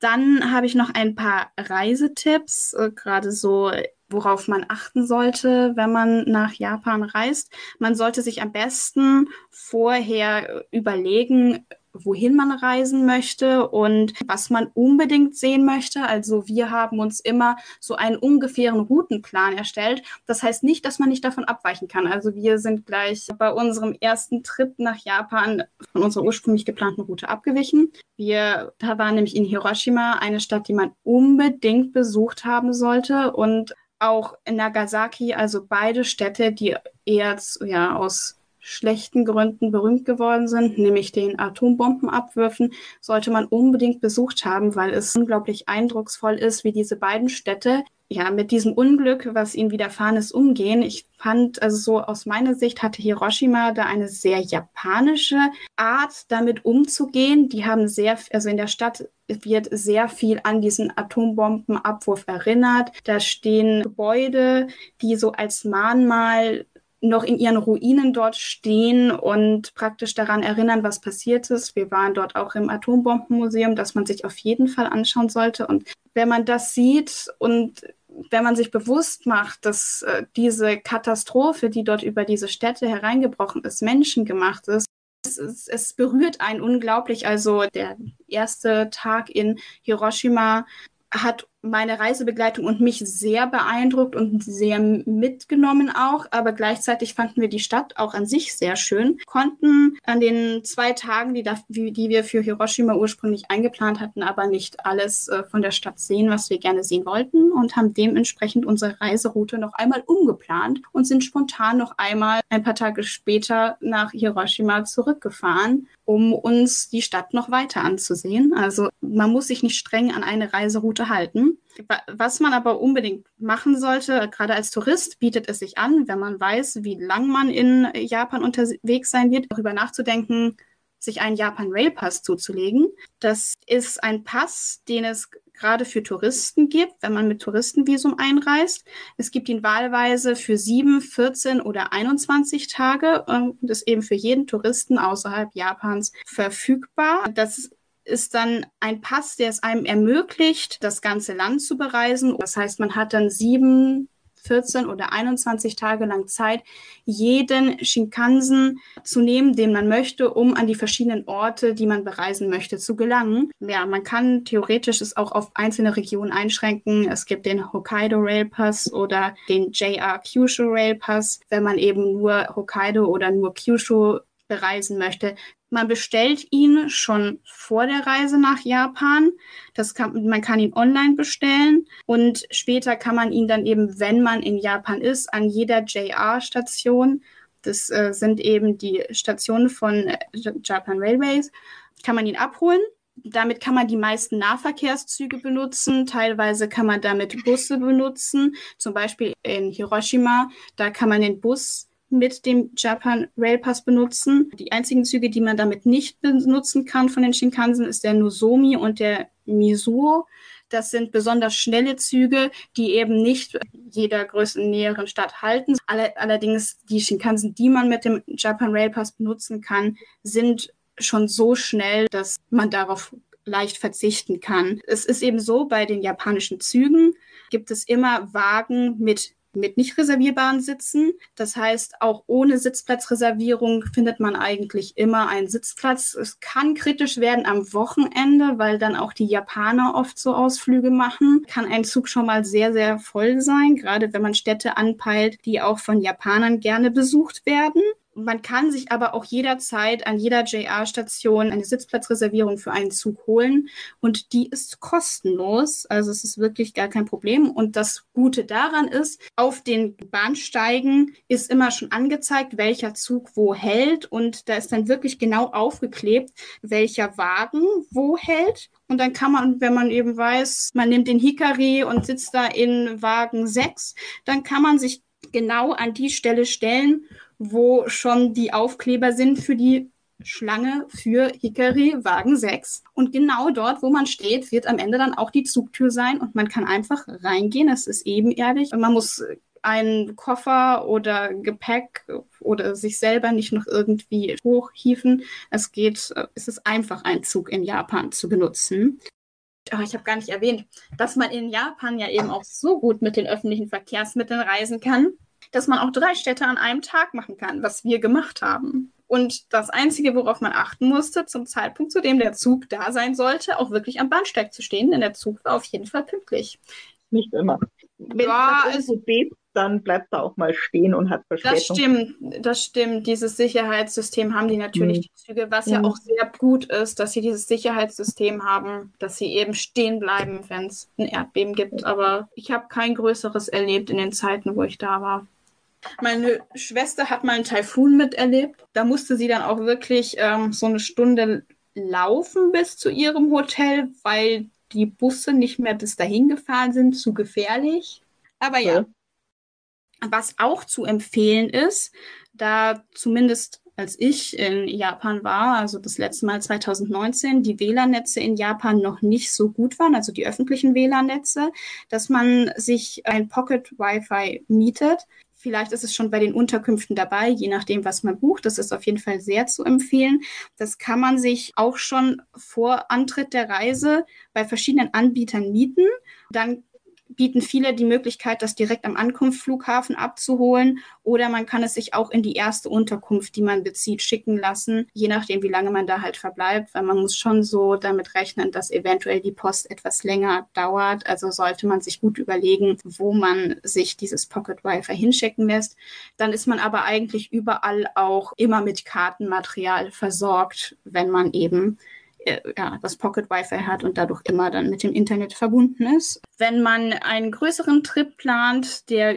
Dann habe ich noch ein paar Reisetipps, äh, gerade so worauf man achten sollte, wenn man nach Japan reist. Man sollte sich am besten vorher überlegen, wohin man reisen möchte und was man unbedingt sehen möchte. Also wir haben uns immer so einen ungefähren Routenplan erstellt. Das heißt nicht, dass man nicht davon abweichen kann. Also wir sind gleich bei unserem ersten Trip nach Japan von unserer ursprünglich geplanten Route abgewichen. Wir, da war nämlich in Hiroshima eine Stadt, die man unbedingt besucht haben sollte und auch Nagasaki, also beide Städte, die eher ja, aus schlechten Gründen berühmt geworden sind, nämlich den Atombombenabwürfen, sollte man unbedingt besucht haben, weil es unglaublich eindrucksvoll ist, wie diese beiden Städte ja mit diesem Unglück, was ihnen widerfahren ist, umgehen. Ich fand, also so aus meiner Sicht hatte Hiroshima da eine sehr japanische Art, damit umzugehen. Die haben sehr, also in der Stadt wird sehr viel an diesen Atombombenabwurf erinnert. Da stehen Gebäude, die so als Mahnmal noch in ihren Ruinen dort stehen und praktisch daran erinnern, was passiert ist. Wir waren dort auch im Atombombenmuseum, das man sich auf jeden Fall anschauen sollte. Und wenn man das sieht und wenn man sich bewusst macht, dass äh, diese Katastrophe, die dort über diese Städte hereingebrochen ist, menschengemacht ist, es, es, es berührt einen unglaublich. Also der erste Tag in Hiroshima hat meine Reisebegleitung und mich sehr beeindruckt und sehr mitgenommen auch. Aber gleichzeitig fanden wir die Stadt auch an sich sehr schön, konnten an den zwei Tagen, die, da, die wir für Hiroshima ursprünglich eingeplant hatten, aber nicht alles äh, von der Stadt sehen, was wir gerne sehen wollten und haben dementsprechend unsere Reiseroute noch einmal umgeplant und sind spontan noch einmal ein paar Tage später nach Hiroshima zurückgefahren, um uns die Stadt noch weiter anzusehen. Also man muss sich nicht streng an eine Reiseroute halten. Was man aber unbedingt machen sollte, gerade als Tourist, bietet es sich an, wenn man weiß, wie lang man in Japan unterwegs sein wird, darüber nachzudenken, sich einen Japan Rail Pass zuzulegen. Das ist ein Pass, den es gerade für Touristen gibt, wenn man mit Touristenvisum einreist. Es gibt ihn wahlweise für sieben, 14 oder 21 Tage und ist eben für jeden Touristen außerhalb Japans verfügbar. Das ist dann ein Pass, der es einem ermöglicht, das ganze Land zu bereisen. Das heißt, man hat dann sieben 14 oder 21 Tage lang Zeit, jeden Shinkansen zu nehmen, den man möchte, um an die verschiedenen Orte, die man bereisen möchte, zu gelangen. Ja, man kann theoretisch es auch auf einzelne Regionen einschränken. Es gibt den Hokkaido Rail Pass oder den JR Kyushu Rail Pass, wenn man eben nur Hokkaido oder nur Kyushu bereisen möchte. Man bestellt ihn schon vor der Reise nach Japan. Das kann, man kann ihn online bestellen und später kann man ihn dann eben, wenn man in Japan ist, an jeder JR-Station, das äh, sind eben die Stationen von äh, Japan Railways, kann man ihn abholen. Damit kann man die meisten Nahverkehrszüge benutzen. Teilweise kann man damit Busse benutzen. Zum Beispiel in Hiroshima, da kann man den Bus mit dem Japan Rail Pass benutzen. Die einzigen Züge, die man damit nicht benutzen kann von den Shinkansen, ist der Nozomi und der Mizuo. Das sind besonders schnelle Züge, die eben nicht jeder größten näheren Stadt halten. allerdings die Shinkansen, die man mit dem Japan Rail Pass benutzen kann, sind schon so schnell, dass man darauf leicht verzichten kann. Es ist eben so, bei den japanischen Zügen gibt es immer Wagen mit mit nicht reservierbaren Sitzen. Das heißt, auch ohne Sitzplatzreservierung findet man eigentlich immer einen Sitzplatz. Es kann kritisch werden am Wochenende, weil dann auch die Japaner oft so Ausflüge machen. Kann ein Zug schon mal sehr, sehr voll sein, gerade wenn man Städte anpeilt, die auch von Japanern gerne besucht werden. Man kann sich aber auch jederzeit an jeder JR-Station eine Sitzplatzreservierung für einen Zug holen und die ist kostenlos. Also es ist wirklich gar kein Problem. Und das Gute daran ist, auf den Bahnsteigen ist immer schon angezeigt, welcher Zug wo hält und da ist dann wirklich genau aufgeklebt, welcher Wagen wo hält. Und dann kann man, wenn man eben weiß, man nimmt den Hikari und sitzt da in Wagen 6, dann kann man sich genau an die Stelle stellen wo schon die Aufkleber sind für die Schlange für Hickory Wagen 6. Und genau dort, wo man steht, wird am Ende dann auch die Zugtür sein und man kann einfach reingehen. Es ist ebenerdig. Man muss einen Koffer oder Gepäck oder sich selber nicht noch irgendwie hochhieven. Es geht, es ist einfach, einen Zug in Japan zu benutzen. Oh, ich habe gar nicht erwähnt, dass man in Japan ja eben auch so gut mit den öffentlichen Verkehrsmitteln reisen kann dass man auch drei Städte an einem Tag machen kann, was wir gemacht haben. Und das Einzige, worauf man achten musste, zum Zeitpunkt, zu dem der Zug da sein sollte, auch wirklich am Bahnsteig zu stehen, denn der Zug war auf jeden Fall pünktlich. Nicht immer. Wenn ja, es so bebt, dann bleibt er auch mal stehen und hat Verspätung. Das stimmt, das stimmt. Dieses Sicherheitssystem haben die natürlich, mhm. die Züge, was mhm. ja auch sehr gut ist, dass sie dieses Sicherheitssystem haben, dass sie eben stehen bleiben, wenn es ein Erdbeben gibt. Aber ich habe kein größeres erlebt in den Zeiten, wo ich da war. Meine Schwester hat mal einen Taifun miterlebt. Da musste sie dann auch wirklich ähm, so eine Stunde laufen bis zu ihrem Hotel, weil die Busse nicht mehr bis dahin gefahren sind, zu gefährlich. Aber ja, ja. was auch zu empfehlen ist, da zumindest als ich in Japan war, also das letzte Mal 2019, die WLAN-Netze in Japan noch nicht so gut waren, also die öffentlichen WLAN-Netze, dass man sich ein Pocket Wi-Fi mietet. Vielleicht ist es schon bei den Unterkünften dabei, je nachdem, was man bucht. Das ist auf jeden Fall sehr zu empfehlen. Das kann man sich auch schon vor Antritt der Reise bei verschiedenen Anbietern mieten. Dann bieten viele die Möglichkeit, das direkt am Ankunftsflughafen abzuholen oder man kann es sich auch in die erste Unterkunft, die man bezieht, schicken lassen, je nachdem, wie lange man da halt verbleibt, weil man muss schon so damit rechnen, dass eventuell die Post etwas länger dauert. Also sollte man sich gut überlegen, wo man sich dieses Pocket Wi-Fi hinschicken lässt. Dann ist man aber eigentlich überall auch immer mit Kartenmaterial versorgt, wenn man eben ja, das Pocket Wi-Fi hat und dadurch immer dann mit dem Internet verbunden ist. Wenn man einen größeren Trip plant, der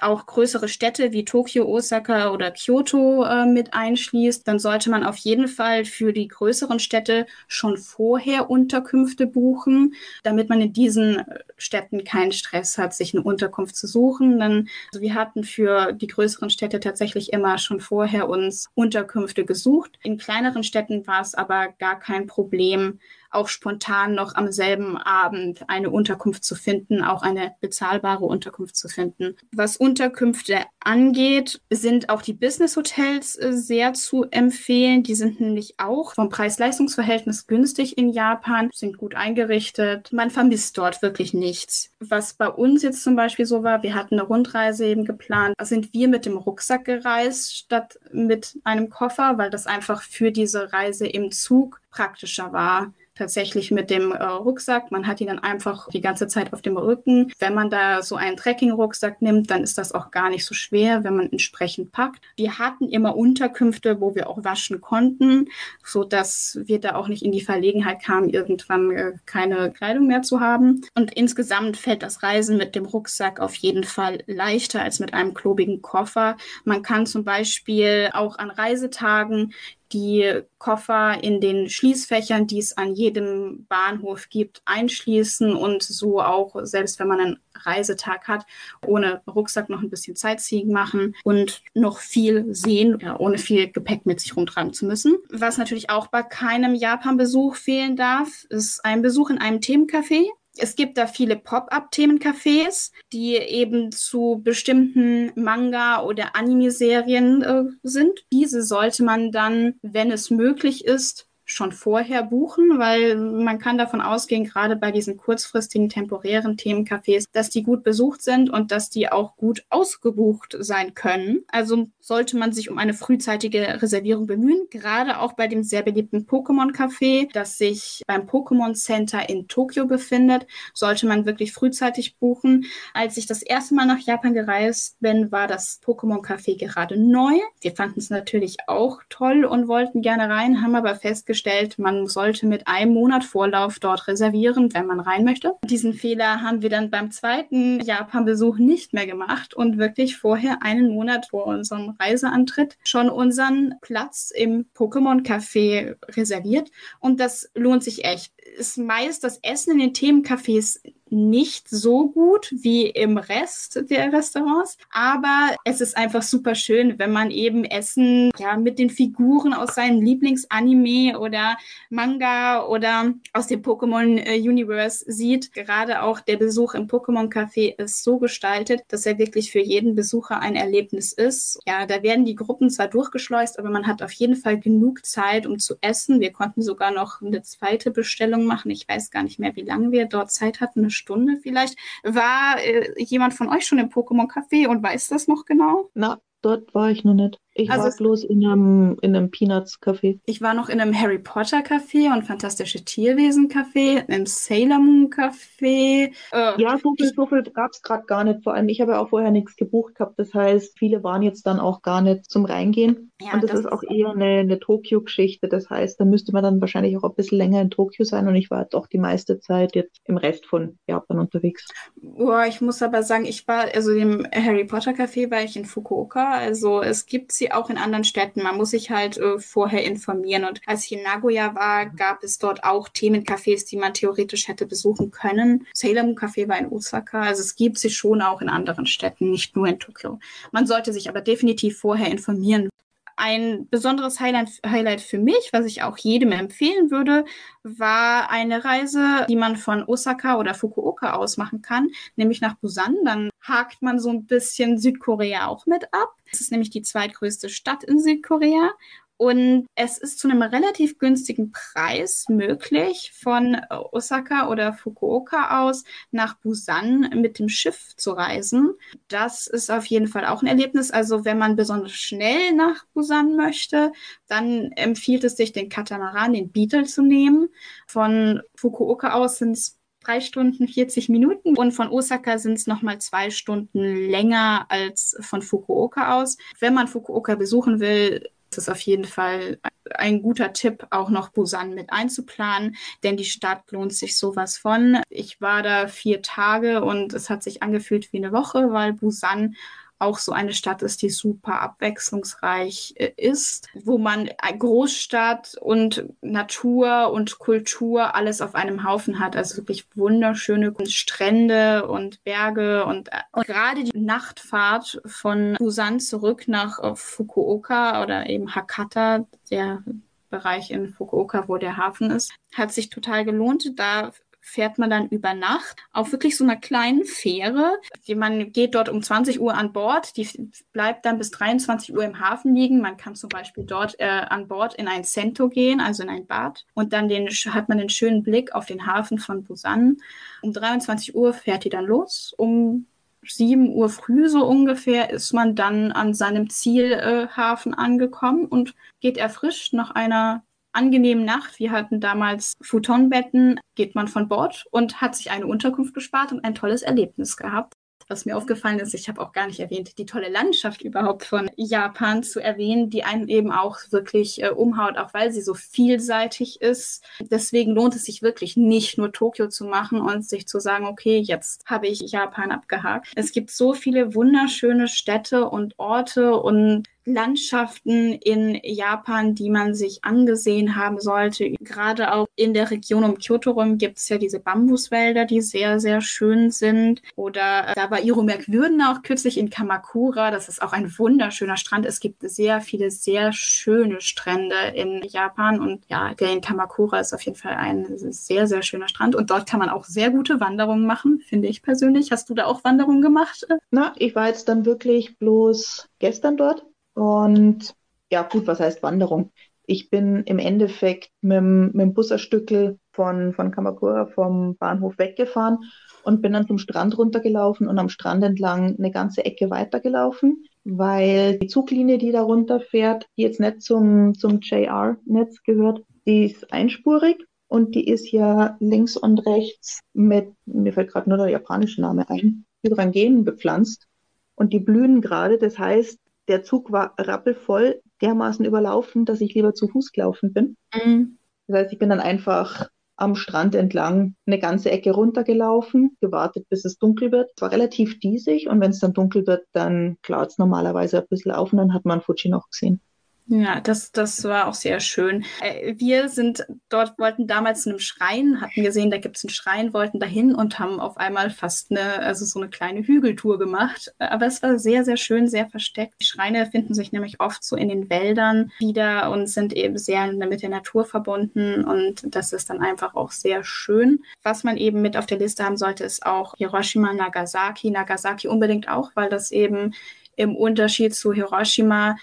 auch größere Städte wie Tokio, Osaka oder Kyoto äh, mit einschließt, dann sollte man auf jeden Fall für die größeren Städte schon vorher Unterkünfte buchen, damit man in diesen Städten keinen Stress hat, sich eine Unterkunft zu suchen. Dann, also wir hatten für die größeren Städte tatsächlich immer schon vorher uns Unterkünfte gesucht. In kleineren Städten war es aber gar kein Problem, auch spontan noch am selben Abend eine Unterkunft zu finden, auch eine bezahlbare Unterkunft zu finden. Was Unterkünfte angeht, sind auch die Business Hotels äh, sehr zu empfehlen. Die sind nämlich auch vom Preis-Leistungs-Verhältnis günstig in Japan, sind gut eingerichtet. Man vermisst dort wirklich nichts. Was bei uns jetzt zum Beispiel so war, wir hatten eine Rundreise eben geplant, sind wir mit dem Rucksack gereist statt mit einem Koffer, weil das einfach für diese Reise im Zug praktischer war tatsächlich mit dem äh, Rucksack. Man hat ihn dann einfach die ganze Zeit auf dem Rücken. Wenn man da so einen Trekking-Rucksack nimmt, dann ist das auch gar nicht so schwer, wenn man entsprechend packt. Wir hatten immer Unterkünfte, wo wir auch waschen konnten, so dass wir da auch nicht in die Verlegenheit kamen, irgendwann äh, keine Kleidung mehr zu haben. Und insgesamt fällt das Reisen mit dem Rucksack auf jeden Fall leichter als mit einem klobigen Koffer. Man kann zum Beispiel auch an Reisetagen die Koffer in den Schließfächern, die es an jedem Bahnhof gibt, einschließen und so auch, selbst wenn man einen Reisetag hat, ohne Rucksack noch ein bisschen Sightseeing machen und noch viel sehen, ja, ohne viel Gepäck mit sich rumtragen zu müssen. Was natürlich auch bei keinem Japan-Besuch fehlen darf, ist ein Besuch in einem Themencafé. Es gibt da viele Pop-up-Themencafés, die eben zu bestimmten Manga- oder Anime-Serien äh, sind. Diese sollte man dann, wenn es möglich ist, schon vorher buchen, weil man kann davon ausgehen, gerade bei diesen kurzfristigen temporären Themencafés, dass die gut besucht sind und dass die auch gut ausgebucht sein können. Also sollte man sich um eine frühzeitige Reservierung bemühen, gerade auch bei dem sehr beliebten Pokémon Café, das sich beim Pokémon Center in Tokio befindet, sollte man wirklich frühzeitig buchen. Als ich das erste Mal nach Japan gereist bin, war das Pokémon Café gerade neu. Wir fanden es natürlich auch toll und wollten gerne rein, haben aber festgestellt, festgestellt, man sollte mit einem Monat Vorlauf dort reservieren, wenn man rein möchte. Diesen Fehler haben wir dann beim zweiten Japan-Besuch nicht mehr gemacht und wirklich vorher einen Monat vor unserem Reiseantritt schon unseren Platz im Pokémon Café reserviert. Und das lohnt sich echt. Ist meist das Essen in den Themencafés nicht so gut wie im Rest der Restaurants, aber es ist einfach super schön, wenn man eben Essen ja mit den Figuren aus seinem Lieblingsanime oder Manga oder aus dem Pokémon äh, Universe sieht. Gerade auch der Besuch im Pokémon Café ist so gestaltet, dass er wirklich für jeden Besucher ein Erlebnis ist. Ja, da werden die Gruppen zwar durchgeschleust, aber man hat auf jeden Fall genug Zeit, um zu essen. Wir konnten sogar noch eine zweite Bestellung machen. Ich weiß gar nicht mehr, wie lange wir dort Zeit hatten. Stunde vielleicht. War äh, jemand von euch schon im Pokémon Café und weiß das noch genau? Na, dort war ich noch nicht. Ich also war bloß in einem, in einem Peanuts-Café. Ich war noch in einem Harry Potter-Café und Fantastische Tierwesen-Café, einem Sailor Moon-Café. Äh, ja, so viel, so viel gab es gerade gar nicht. Vor allem, ich habe ja auch vorher nichts gebucht gehabt. Das heißt, viele waren jetzt dann auch gar nicht zum Reingehen. Ja, und das, das ist auch eher eine, eine Tokio-Geschichte. Das heißt, da müsste man dann wahrscheinlich auch ein bisschen länger in Tokio sein. Und ich war doch die meiste Zeit jetzt im Rest von Japan unterwegs. Oh, ich muss aber sagen, ich war, also im Harry Potter-Café war ich in Fukuoka. Also es gibt sie sie auch in anderen Städten. Man muss sich halt äh, vorher informieren. Und als ich in Nagoya war, gab es dort auch Themencafés, die man theoretisch hätte besuchen können. Sailor Café war in Osaka. Also es gibt sie schon auch in anderen Städten, nicht nur in Tokio. Man sollte sich aber definitiv vorher informieren. Ein besonderes Highlight, Highlight für mich, was ich auch jedem empfehlen würde, war eine Reise, die man von Osaka oder Fukuoka aus machen kann, nämlich nach Busan. Dann hakt man so ein bisschen Südkorea auch mit ab. Es ist nämlich die zweitgrößte Stadt in Südkorea und es ist zu einem relativ günstigen Preis möglich, von äh, Osaka oder Fukuoka aus nach Busan mit dem Schiff zu reisen. Das ist auf jeden Fall auch ein Erlebnis. Also wenn man besonders schnell nach Busan möchte, dann empfiehlt es sich, den Katamaran, den Beetle zu nehmen. Von Fukuoka aus sind es drei Stunden 40 Minuten und von Osaka sind es nochmal zwei Stunden länger als von Fukuoka aus. Wenn man Fukuoka besuchen will, ist es auf jeden Fall ein guter Tipp, auch noch Busan mit einzuplanen, denn die Stadt lohnt sich sowas von. Ich war da vier Tage und es hat sich angefühlt wie eine Woche, weil Busan auch so eine Stadt ist, die super abwechslungsreich äh, ist, wo man Großstadt und Natur und Kultur alles auf einem Haufen hat. Also wirklich wunderschöne Strände und Berge und, und äh, gerade die Nachtfahrt von Busan zurück nach äh, Fukuoka oder eben Hakata, der Bereich in Fukuoka, wo der Hafen ist, hat sich total gelohnt. Da fährt man dann über Nacht auf wirklich so einer kleinen Fähre. Man geht dort um 20 Uhr an Bord, die bleibt dann bis 23 Uhr im Hafen liegen. Man kann zum Beispiel dort äh, an Bord in ein Cento gehen, also in ein Bad. Und dann den, hat man den schönen Blick auf den Hafen von Busan. Um 23 Uhr fährt die dann los. Um 7 Uhr früh so ungefähr ist man dann an seinem Zielhafen äh, angekommen und geht erfrischt nach einer angenehmen Nacht. Wir hatten damals Futonbetten, geht man von Bord und hat sich eine Unterkunft gespart und ein tolles Erlebnis gehabt. Was mir aufgefallen ist, ich habe auch gar nicht erwähnt, die tolle Landschaft überhaupt von Japan zu erwähnen, die einen eben auch wirklich äh, umhaut, auch weil sie so vielseitig ist. Deswegen lohnt es sich wirklich nicht nur Tokio zu machen und sich zu sagen, okay, jetzt habe ich Japan abgehakt. Es gibt so viele wunderschöne Städte und Orte und Landschaften in Japan, die man sich angesehen haben sollte. Gerade auch in der Region um Kyoto rum gibt es ja diese Bambuswälder, die sehr, sehr schön sind. Oder äh, da war Iro Merkwürden auch kürzlich in Kamakura. Das ist auch ein wunderschöner Strand. Es gibt sehr viele, sehr schöne Strände in Japan. Und ja, der in Kamakura ist auf jeden Fall ein sehr, sehr schöner Strand. Und dort kann man auch sehr gute Wanderungen machen, finde ich persönlich. Hast du da auch Wanderungen gemacht? Na, ich war jetzt dann wirklich bloß gestern dort und ja, gut, was heißt Wanderung? Ich bin im Endeffekt mit, mit dem Busserstückel von, von Kamakura vom Bahnhof weggefahren und bin dann zum Strand runtergelaufen und am Strand entlang eine ganze Ecke weitergelaufen, weil die Zuglinie, die da runterfährt, die jetzt nicht zum, zum JR-Netz gehört, die ist einspurig und die ist ja links und rechts mit, mir fällt gerade nur der japanische Name ein, Hydrangenen bepflanzt und die blühen gerade. Das heißt, der Zug war rappelvoll, dermaßen überlaufen, dass ich lieber zu Fuß gelaufen bin. Mhm. Das heißt, ich bin dann einfach am Strand entlang eine ganze Ecke runtergelaufen, gewartet, bis es dunkel wird. Es war relativ diesig und wenn es dann dunkel wird, dann klaut es normalerweise ein bisschen auf und dann hat man Fuji noch gesehen. Ja, das, das war auch sehr schön. Äh, wir sind dort, wollten damals zu einem Schrein, hatten gesehen, da gibt es einen Schrein, wollten dahin und haben auf einmal fast eine, also so eine kleine Hügeltour gemacht. Aber es war sehr, sehr schön, sehr versteckt. Die Schreine finden sich nämlich oft so in den Wäldern wieder und sind eben sehr mit der Natur verbunden und das ist dann einfach auch sehr schön. Was man eben mit auf der Liste haben sollte, ist auch Hiroshima, Nagasaki. Nagasaki unbedingt auch, weil das eben im Unterschied zu Hiroshima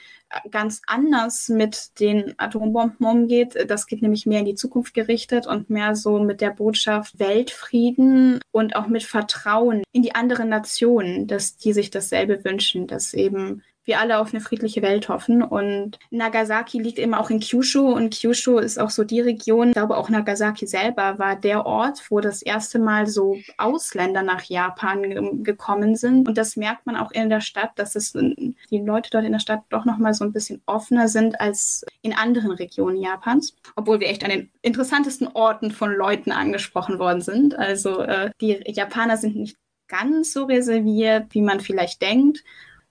ganz anders mit den Atombomben umgeht. Das geht nämlich mehr in die Zukunft gerichtet und mehr so mit der Botschaft Weltfrieden und auch mit Vertrauen in die anderen Nationen, dass die sich dasselbe wünschen, dass eben wir alle auf eine friedliche Welt hoffen. Und Nagasaki liegt eben auch in Kyushu und Kyushu ist auch so die Region, ich glaube auch Nagasaki selber war der Ort, wo das erste Mal so Ausländer nach Japan gekommen sind. Und das merkt man auch in der Stadt, dass es die Leute dort in der Stadt doch nochmal so ein bisschen offener sind als in anderen Regionen Japans. Obwohl wir echt an den interessantesten Orten von Leuten angesprochen worden sind. Also äh, die Japaner sind nicht ganz so reserviert, wie man vielleicht denkt.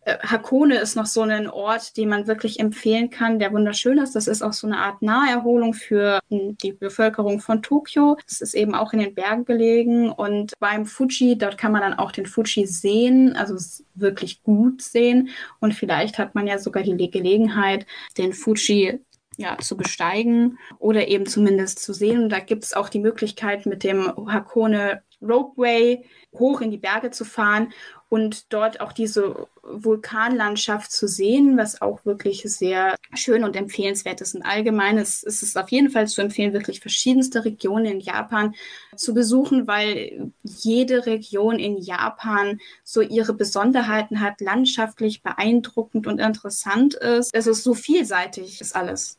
Äh, Hakone ist noch so ein Ort, den man wirklich empfehlen kann, der wunderschön ist. Das ist auch so eine Art Naherholung für hm, die Bevölkerung von Tokio. Das ist eben auch in den Bergen gelegen und beim Fuji, dort kann man dann auch den Fuji sehen, also wirklich gut sehen und vielleicht hat man ja sogar die Gelegenheit, den Fuji ja, zu besteigen oder eben zumindest zu sehen. Und da gibt es auch die Möglichkeit, mit dem Hakone Ropeway hoch in die Berge zu fahren und dort auch diese Vulkanlandschaft zu sehen, was auch wirklich sehr schön und empfehlenswert ist. Und allgemein ist, ist es auf jeden Fall zu empfehlen, wirklich verschiedenste Regionen in Japan zu besuchen, weil jede Region in Japan so ihre Besonderheiten hat, landschaftlich beeindruckend und interessant ist. Es ist so vielseitig, ist alles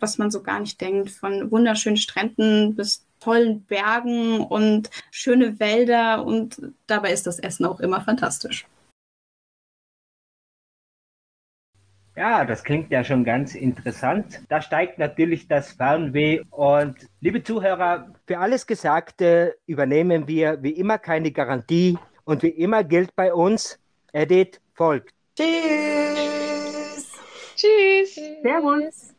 was man so gar nicht denkt, von wunderschönen Stränden bis tollen Bergen und schöne Wälder und dabei ist das Essen auch immer fantastisch. Ja, das klingt ja schon ganz interessant. Da steigt natürlich das Fernweh. Und liebe Zuhörer, für alles Gesagte übernehmen wir wie immer keine Garantie. Und wie immer gilt bei uns, Edit folgt. Tschüss. Tschüss. Servus.